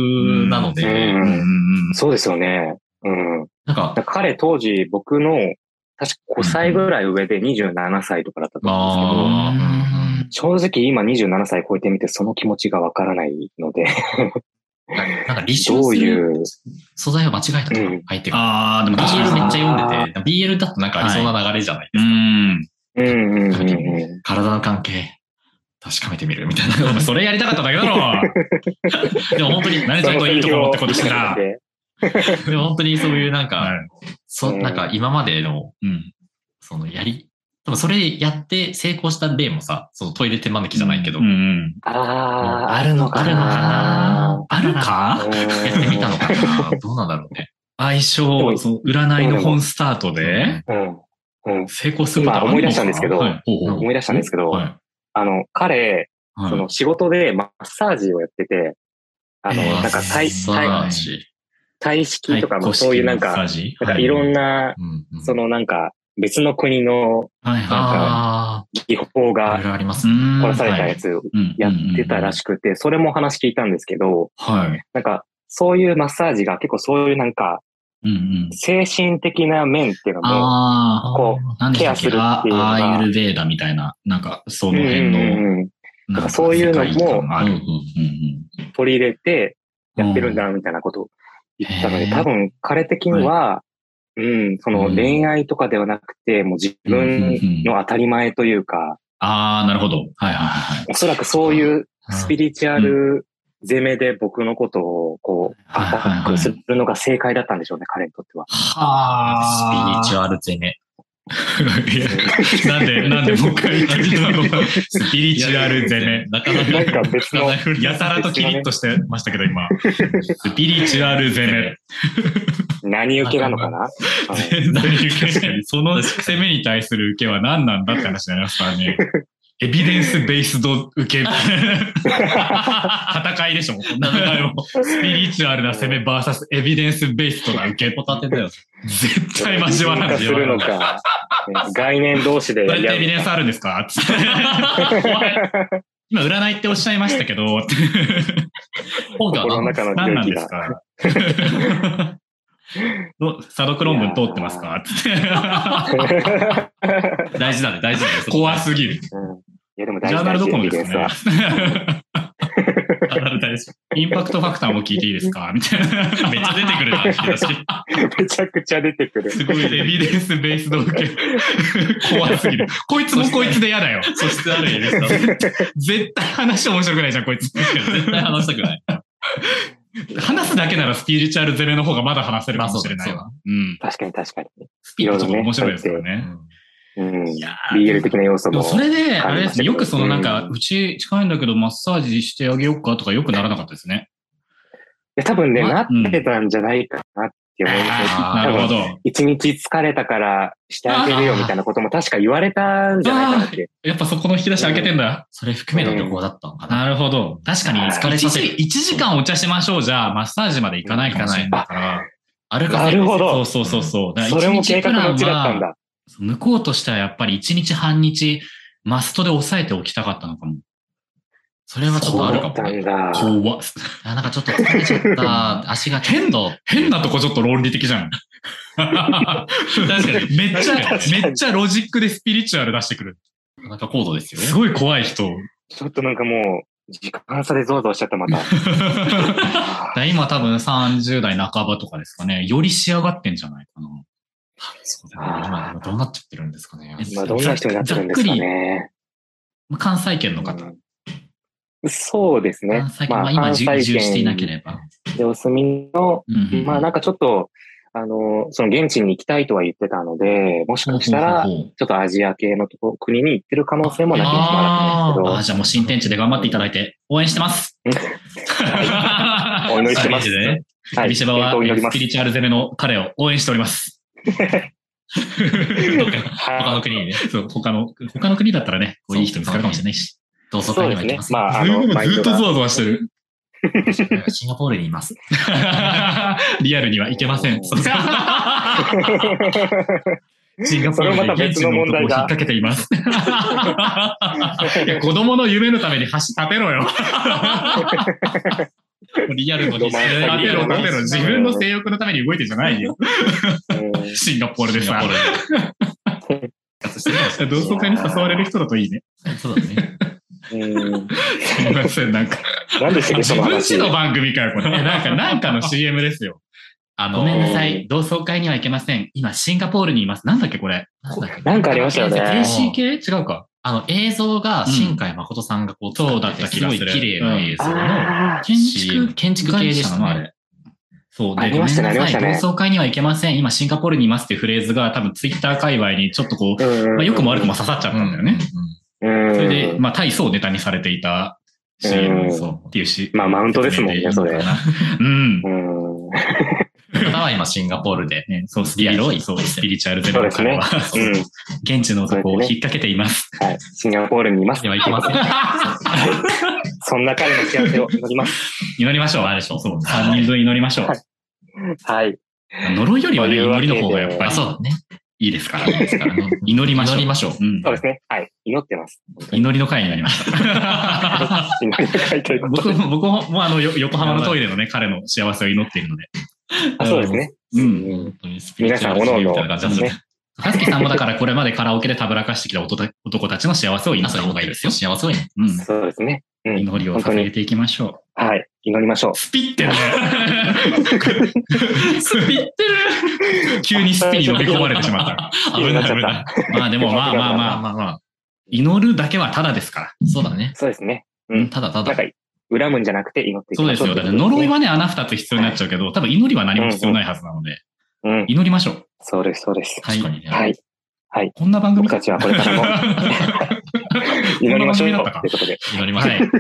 なので、うんうんうんうんそうですよね。うん。なんか、彼当時僕の確か5歳ぐらい上で27歳とかだったと思うんですけど、あー正直今27歳超えてみてその気持ちがわからないので、なんか立証どういするう、素材を間違えたとかうん、相手が。ああ、でも BL にめっちゃ読んでて、BL だとなんかありそうな流れじゃないでうすか。ん。うんうん。体の関係、確かめてみるみたいな。それやりたかっただけだろでも本当に、何ちゃんといいとこ持ってことしてな。でも本当にそういうなんか、はいそ、うんなんか今までの、うん。そのやり、多分それやって成功した例もさ、そのトイレ手招きじゃないけど、うんうん。ああ、あるのかあるのかな。あるか？やってみたのかな？<laughs> どうなんだろうね。相性、その占いの本スタートで。成功することあるのか今思い出したんですけどはい。ほうほう思い出したんですけど、はい。あの、彼、はい。その仕事でマッサージをやってて、あの、えーなんか体、さ体あ体式とかもそういうなんか、なんかいろんな、うんうん。そのなんか別の国のはいはあ技法が。殺されたやつをやってたらしくて、それも話聞いたんですけど、はい。なんかそういうマッサージが結構そういうなんかうんうん。精神的な面っていうのも、ああ、こ何でしたっけ？ケアするっていうのがあアーユルベーダみたいな、なんか、そのうん辺の、うん。うんなんかそういうのも取り入れてやってるんだみたいなことを言ったので、多分彼的には、うん、その恋愛とかではなくて、もう自分の当たり前というか、ああ、なるほど。はいはいはい。おそらくそういうスピリチュアル攻めで僕のことをこう、アタックするのが正解だったんでしょうね、彼にとっては。スピリチュアル攻め。いやなんで、なんでもう一っスピリチュアル攻め。なかなか。別の、<laughs> やたらとキリッとしてましたけど、今。スピリチュアル攻め。何受けなのかな？<laughs> 全然受け。その攻めに対する受けは何なんだって話になりますからね。エビデンスベースド受け。戦いでしょ。スピリチュアルな攻めバーサスエビデンスベースドな受け。ホタテだよ。絶対交わらない。化するのか、ね概念同士でそれってエビデンスあるんですか？今、占いっておっしゃいましたけど、本が心の中の何なんですが。かど査読論文通ってますか？<laughs> 大事だね、大事だね。<laughs> 怖すぎる。うんいや、でもジャーナル大事大事どこのですエビデンスはか。ジャーナル大事インパクトファクターも聞いていいですか？みたいな。めっちゃ出てくるな、引き出し。めちゃくちゃ出てくる。すごいエビデンスベースの受け。怖すぎる。こいつもこいつで嫌だよ。素質あるエビデンス絶対話面白くないじゃん、こいつ。絶対話したくない。話すだけならスピリチュアル攻めの方がまだ話せるかもしれないまあそうだわ。うん。確かに確かに。スピリチュアル面白いですよね。うん。いやー BL 的な要素も。それで、あれですね、よくそのなんか、うち近いんだけどマッサージしてあげようかとかよくならなかったですね。いや多分ね、まなってたんじゃないかなって思いますなるほど。一日疲れたからしてあげるよみたいなことも確か言われたんじゃないかなって。やっぱそこの引き出し開けてんだ。それ含めの旅行だったのかな。なるほど。確かに、はい疲れさせる。1時間お茶しましょうじゃ、マッサージまで行かないかないから。あるなるほどそうそうそうそう。それも計画のうちだったんだ。向こうとしてはやっぱり1日半日、マストで抑えておきたかったのかも。それはちょっとあるかもね。怖っあなんかちょっと疲れちゃった。足がちょっと。変なとこちょっと論理的じゃん。確かに。めっちゃ、めっちゃロジックでスピリチュアル出してくる。なんか高度ですよね。すごい怖い人。ちょっとなんかもう、時間差でゾワゾワしちゃった、また。<laughs> だ今多分30代半ばとかですかね。より仕上がってんじゃないかな。そうだね。今どうなっちゃってるんですかね。今どんな人になってるんですかね。関西圏の方。うんそうですね関西。圏、まあ、今移住していなければ。でお住みの、うんうんまあなんかちょっと、あの、その現地に行きたいとは言ってたので、もしかしたら、ちょっとアジア系のとこ国に行ってる可能性もなきにしもあらないああ、じゃあもう新天地で頑張っていただいて、<laughs> 応援してます。お祈りしてます。はい。ビシバはスピ。リチュアル攻めの彼を応援しております。他はの国にね、<laughs> そう、他の、他の国だったらね、こういい人見つかるかもしれないし。同窓会には行きます。まあ、あの、マインドがゾワゾワしてる。シンガポールにいます。<laughs> リアルにはいけません。うん <laughs> シンガポールで現地別のの男を引っ掛けています。いや子供の夢のために橋立てろよ。リアルの立てろ、立てろ。自分の性欲のために動いてんじゃないよ。うんシンガポールでさ同窓会に誘われる人だといいね。そうだね。うんすみません、なんか。なんで自分ちの番組かよ、これ。なんか、<laughs> なんかの CM ですよ。あのごめんなさい、同窓会には行けません。今、シンガポールにいます。なんだっけ、これ？なんだっけ？なんかありましたよね AC 系違うか。あの、映像が新海誠さんがこう、そうだった気がするすごい綺麗な映像の、建築、建築系でしたね。そう。で、ありましたねありましたね同窓会には行けません。今、シンガポールにいますっていうフレーズが多分ツイッター界隈にちょっとこう、うんまあ、良くも悪くも刺さっちゃったんだよね。うんそれで、まあ、体操をネタにされていた CM うんそうっていうし。まあ、マウントですもんね、それ。うんう。ん。方は今シンガポールで。ね、そう、スピリチュアル、そう、スピリチュアルゼロの彼は、うん。現地の男を引っ掛けています。はい。シンガポールにいます。では行きません。<laughs> そんな彼の幸せを祈ります。<laughs> 祈りましょう。あれでしょそう、3人分祈りましょう。はい。呪いよりはね、祈りの方がやっぱあ、りそうだね。いいですから。ね <laughs> 祈りましょう。祈りましょう。うんそうですね。はい。祈ってます。祈りの会になりました。<laughs> 祈りの会ということで。僕も、僕も、もうあの、よ横浜のトイレのね、彼の幸せを祈っているので。あそうですね。うん。皆さん各々みたいな感じですね。はすきさんもだからこれまでカラオケでたぶらかしてきた男たちの幸せを祈った方がいいですよ。幸せをね。うん。そうですね。うん。祈りを捧げていきましょう。はい。祈りましょう。スピってるね。<laughs> スピってる。急にスピに飲み込まれてしまった。危ない危ない。まあでもまあまあまあ、まあまあ。祈るだけはただですから。そうだね。そうですね。うんただただ。恨むんじゃなくて祈っていきましょう。そうですよ。だって呪いはね、穴二つ必要になっちゃうけど、多分祈りは何も必要ないはずなので、うん。祈りましょう。そうです、そうです。はい確かにね。はい。こんな番組僕たちはこれからも祈りましょう。<laughs> こんな番組だったかということで、祈りましょう。はい。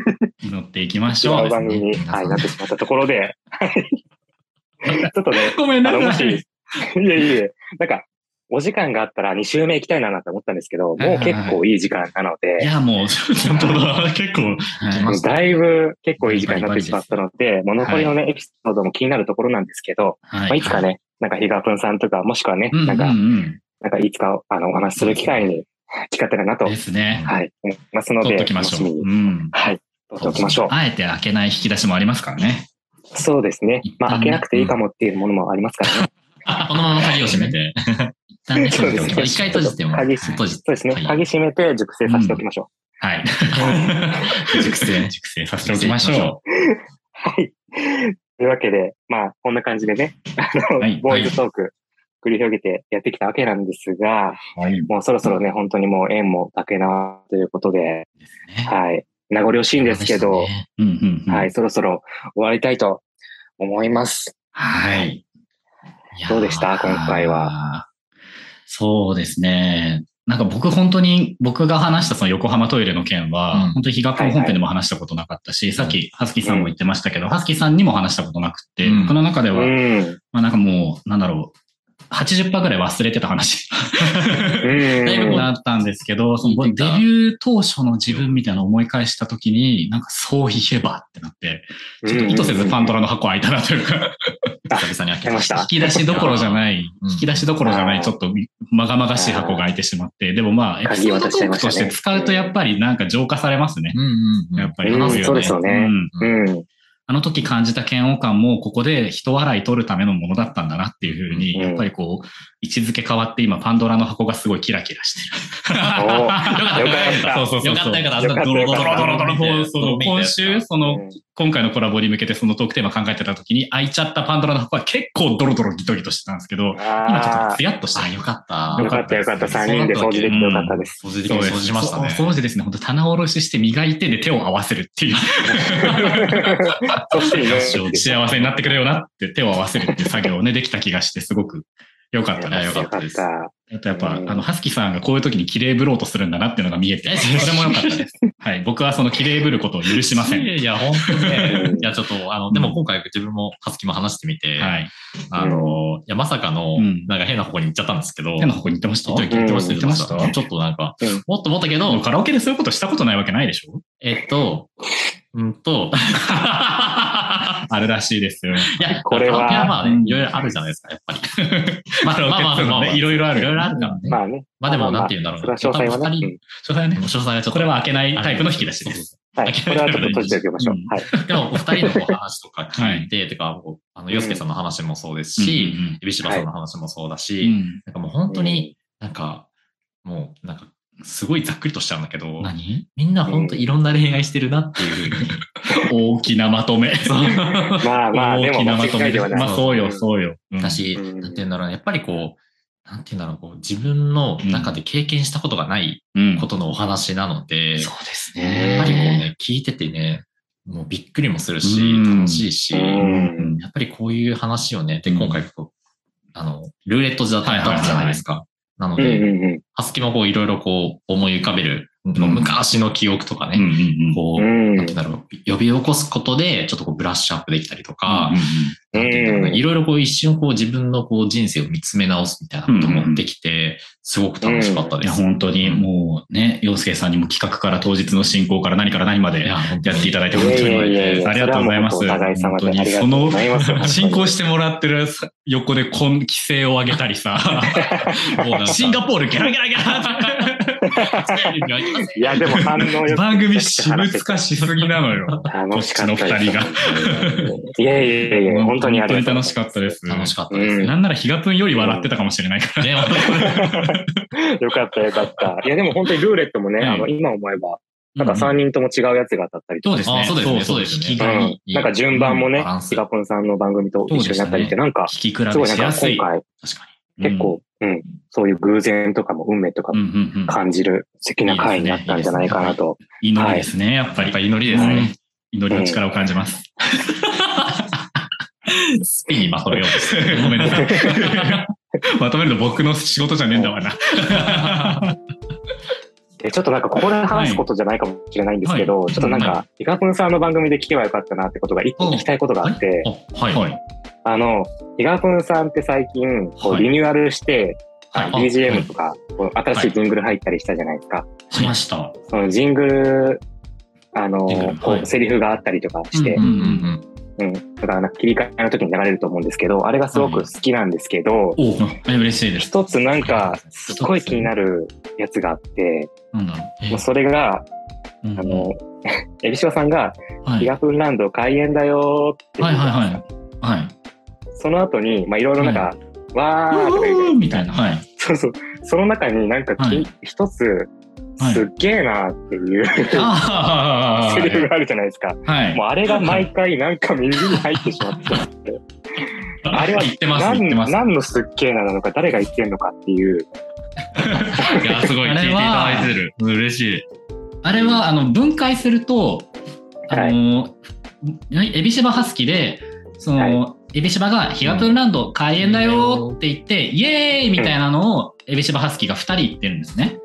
祈っていきましょう。違う番組に、はい、なってしまったところで、はい <laughs> ちょっとね、ごめんなさい。いえいえ、なんか、お時間があったら2週目行きたいななんて思ったんですけど、もう結構いい時間なのいで、や、もう、本当だ。結構、だいぶ結構いい時間になってしまったので、もう残りのね、エピソードも気になるところなんですけど、はいまあ、いつかね、なんかヒガプンさんとか、もしくはね、うんなんか。なんかいつかあのお話しする機会に聞かったらなと、ですね。はい、思いますので。楽しみに、うん。はい、取っておきましょう。あえて開けない引き出しもありますからね。そうですねまあ、開けなくていいかもっていうものもありますからね。<laughs> このまま鍵を閉めて。一旦ね、閉めておきましょう。一回閉じても。鍵閉じそうですね。はい鍵閉めて熟成させておきましょはい。<laughs> 熟成。<laughs> 熟成させておきましょう。はい。というわけで、まあ、こんな感じでね、あの、はいボーイズトーク、繰り広げてやってきたわけなんですが、う。はい。もうそろそろね、本当にもう縁も竹なということで、ねはい。名残惜しいんですけど、うんうんうん。はい、そろそろ終わりたいと思います。はい。どうでした？今回は。そうですね。なんか僕本当に僕が話したその横浜トイレの件は、うん本当に日学の本編でも話したことなかったし、さっきハスキーさんも言ってましたけど、ハスキーさんにも話したことなくって、うん僕の中でうは、ん。まあなんかもう、なんだろう、80%ぐらい忘れてた話うん。だいだったんですけど、そのデビュー当初の自分みたいなのを思い返したときに、なんかそういえばってなって、ちょっと意図せずパンドラの箱開いたなというか、久々に開けました。引き出しどころじゃない、うん引き出しどころじゃない、ちょっとまがまがしい箱が開いてしまって、でもまあ、エピソードトークとして使うとやっぱりなんか浄化されますね。うんうんうん。やっぱり。うんそうですよねうんうん。あの時感じた嫌悪感もここで人笑い取るためのものだったんだなっていうふうに、うん。やっぱりこう、位置づけ変わって今パンドラの箱がすごいキラキラしてる。<laughs> よかったよかった。そうそうそうよかったよかった。ドロドロドロドロもうその今週、そのうん今回のコラボに向けてそのトークテーマ考えてた時に開いちゃったパンドラの箱は結構ドロドロギトギトしてたんですけど、今ちょっとあツヤっとしてあ、るよかった。あ、よかったよかった。3人で掃除できてよかったです。掃除できる掃除しましたね。そう掃除ですね。本当棚卸しして磨いてで手を合わせるっていう。<laughs> 幸せになってくれよなって手を合わせるっていう作業をね、できた気がして、すごく良かったです。よかったですよあとやっぱ、うんあの、ハスキさんがこういう時に綺麗ぶろうとするんだなっていうのが見えて、それも良かったです。はい。僕はその綺麗ぶることを許しません。いやいや、本当にねうん。<laughs> いや、ちょっと、あの、でも今回自分も、ハスキも話してみて、はい。あの、いや、まさかのうん、なんか変な方向に行っちゃったんですけど、手の方向に行ってました？言って言ってました？言ってました？ちょっとなんかうん、もっと思ったけど、カラオケでそういうことしたことないわけないでしょ？えっと、うんと、<laughs> あるらしいですよ。いや、これはカラオケまあうんね、いろいろあるじゃないですか、やっぱり。<laughs> まあカラオケっていろいろあるいろいろあるからね。まあね。まあでも、なんて言うんだろう詳細はね。詳細はね詳、細はちょっと。これは開けないタイプの引き出しです。はい。これはちょっと閉じておきましょううん。はい。<laughs> でも、お二人の話とか聞いて、てか、あの、洋介さんの話もそうですし、うんエビシバさんの話もそうだうし、んなんかもう本当になんか、もうなんか、すごいざっくりとしちゃうんだけど、何？みんな本当いろんな恋愛してるなっていうふうに。<laughs> 大きなまとめ。まあまあ、でも大きなま間とめで。まあそうよ、そうよ。うん。だし、うん。なんて言うんだろうな、やっぱりこう、なんて言うんだろう、こう自分の中で経験したことがないうん。ことのお話なので、そうですやっぱりこうね、聞いててね、もうびっくりもするし、うん。楽しいし、うん。やっぱりこういう話をね、で、うん今回こう、あの、ルーレットだったじゃないですか。なのうんで、ハスキもこういろいろこう思い浮かべる、昔の記憶とかね、こう、うん。なんて言うんだろう、呼び起こすことで、ちょっとこうブラッシュアップできたりとか、いろいろこう一瞬こう自分のこう人生を見つめ直すみたいなこともできて、すごく楽しかったいや、です。本当に。もうね、洋介さんにも企画から当日の進行から何から何までやっていただいて、本当に。ありがとうございます。本当にその進行してもらってる横でこん <laughs> 規制を上げたりさ、<laughs> <laughs> シンガポールゲラゲラゲラ <laughs> いや、でも反応よく番組私物化しすぎなのよ。楽しかったの二人が。いやいやいやいや、<laughs> 本当にありがとう。ございます楽しかったです。楽しかったですうん。ね。なんならヒガプンより笑ってたかもしれないから。ね、本 <laughs> よかったよかった。いや、でも本当にルーレットもね、うんあの、今思えば、なんか3人とも違うやつが当たったりとか。そうですね。あそうですね。そうですね。なんか順番もねバラン、ス。ヒガポンさんの番組と一緒になったりして、なんか、聞き比べすごいなんかしやすい。今回。確か結構、うん、そういう偶然とかも運命とかも。感じる素敵な回になったんじゃないかなと。祈りですね、やっぱり。祈りですねうん祈りの力を感じます。に。スピにまとめよう。<laughs> ごめんなさい。まとめるの僕の仕事じゃねえんだわな。で、ちょっとなんかここで話すことじゃないかもしれないんですけど、はいちょっとなんはか、ヒガポンさんの番組で聞けばよかったなってことが一個聞きたいことがあって、あはい。はい。あの、ヒガポンさんって最近、こはいうリニューアルして、はいあ BGM とか、こう新しいジングル入ったりしたじゃないですか。しました。そのジングル、あのジングル、はいこう、セリフがあったりとかしてうん、うんうんうん。だからなんか切り替えの時に流れると思うんですけど、あれがすごく好きなんですけど、おえ嬉しいです。一つなんか、すっごい気になるやつがあって、なんだろうん。もうそれが、う。うんあの、エビシワさんが、はいヒガプンランド開園だよーって言はいうはいはい。はい。その後に、まあ、いろいろなんか、わーとかみたいな。はい。そうそう。その中になんかき、はい一つ、はいすっげーなっていう、ああセリフがあるじゃないですか。はい。もうあれが毎回なんか耳に入ってしまって。<laughs> あれは言ってます、何言ってます。何のすっげーななのか、誰が言ってんのかっていう。<laughs> いや、すごい聞いていただいてる。嬉しい。あれは、あの、分解すると、あの、エビシバハスキで、その、エビシバがヒガプンランド開園だよって言って、イエーイみたいなのを、エビシバハスキが2人言ってるんですね。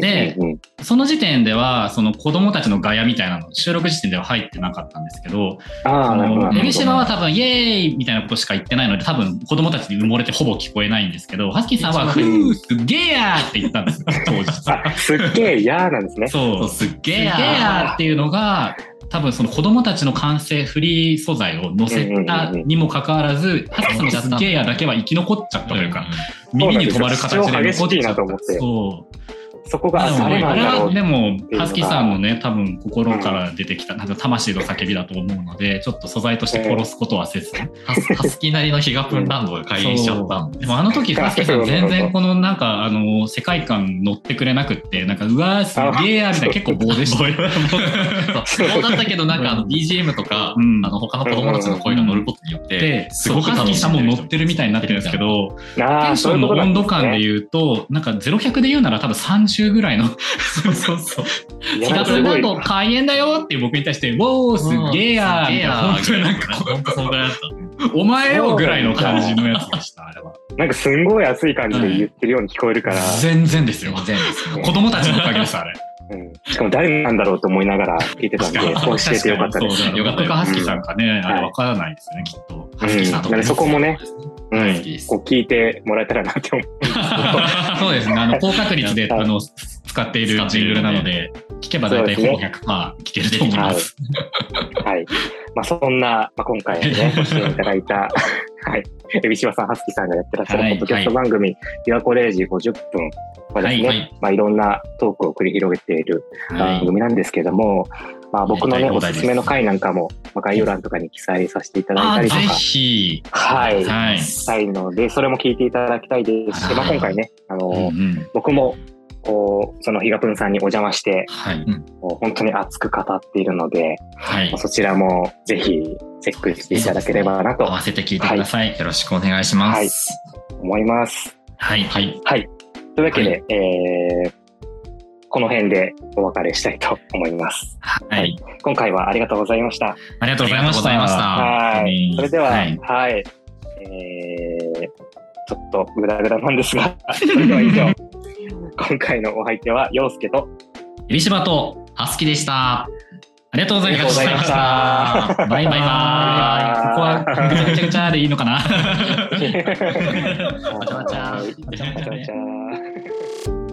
でその時点では、その子供たちのガヤみたいなの、収録時点では入ってなかったんですけど、ああ、なるほどなるほど。エビシバは多分、イエーイみたいなことしか言ってないので、多分子供たちに埋もれてほぼ聞こえないんですけど、ハスキーさんは、ふー、すっげーやーって言ったんですよ、当日。あ、すっげーやーなんですね。そう。すっげえやーっていうのが、多分その子供たちの完成フリー素材を載せたにもかかわらず、ハスキーさんのすっげーやーだけは生き残っちゃったというか、耳に留まる形で残っちゃった。超激しいなと思ってそう。そこがあでもあれ。はでもハスキーさんのね、多分心から出てきた、なんか魂の叫びだと思うので、ちょっと素材として殺すことはせず、ハスハスキーなりのヒガプンランドが開園しちゃったんで。<laughs> でもあの時、ハスキーさん全然このなんか、あの、世界観乗ってくれなくって、なんか、うわーすげえや、みたいな結構棒でした。そうそう。だったけど、なんかあの BGM とか、うん。あの他の子供たちの声が乗ることによって、で、すごくハスさんも乗ってるみたいになってるんですけど、ああ、テンションの温度感でう言うと、なんか0100で言うなら多分30ぐらいの、そうそうそう。いやヒガプンランド開園だよっていう僕に対して、ウォーすげえやーみたいな、本当になんか、本当そんぐらいだった。お前よぐらいの感じのやつでした、あれは。なんかすんごい熱い感じで言ってるように聞こえるから、全然ですよ。全ですね子供たちのおかげです、あれ。うん、しかも誰なんだろうと思いながら聞いてたんで、そうしててよかったです。そうだよかった。僕かハスキーさんかね、あれはいわからないですね、きっと。ハスキーさんとかうんそこもね、うんこう聞いてもらえたらなって思う。<laughs> そうですね、あの、<laughs> 高確率で、あの、使っているジングルなので、聞けば大体ほぼ100%聞けると思います。はい。まあそんな、まあ、今回ね、<laughs> ご出演いただいた、はい。エビシバさん、ハスキーさんがやってらっしゃるはいポッドキャスト番組、琵琶湖0時50分はですね、はいいまあいろんなトークを繰り広げているはい。番組なんですけども、まあ僕のね、おすすすめの回なんかも、まあ、概要欄とかに記載させていただいたりとか、ひ。はい。はい。したいので、それも聞いていただきたいですし、はいまあ今回ね、あの、うんうん僕も、こう、そのヒガプンさんにお邪魔して、本当に熱く語っているので、はい。そちらもぜひチェックしていただければなと合わせて聞いてください。よろしくお願いします。思います。はい。はい。はい。というわけで、えー、この辺でお別れしたいと思います。はい。今回はありがとうございました。ありがとうございました。ありがとうございましたはい。それでは、ははいい。えー、ちょっとグダグダなんですが、それでは以上。今回のお相手は、陽介と、エビシバと、ハスキーでした。ありがとうございました。したバイバイバイ。ここは、ぐちゃぐちゃぐちゃでいいのかな？<laughs> わちゃわちゃわちゃわちゃ。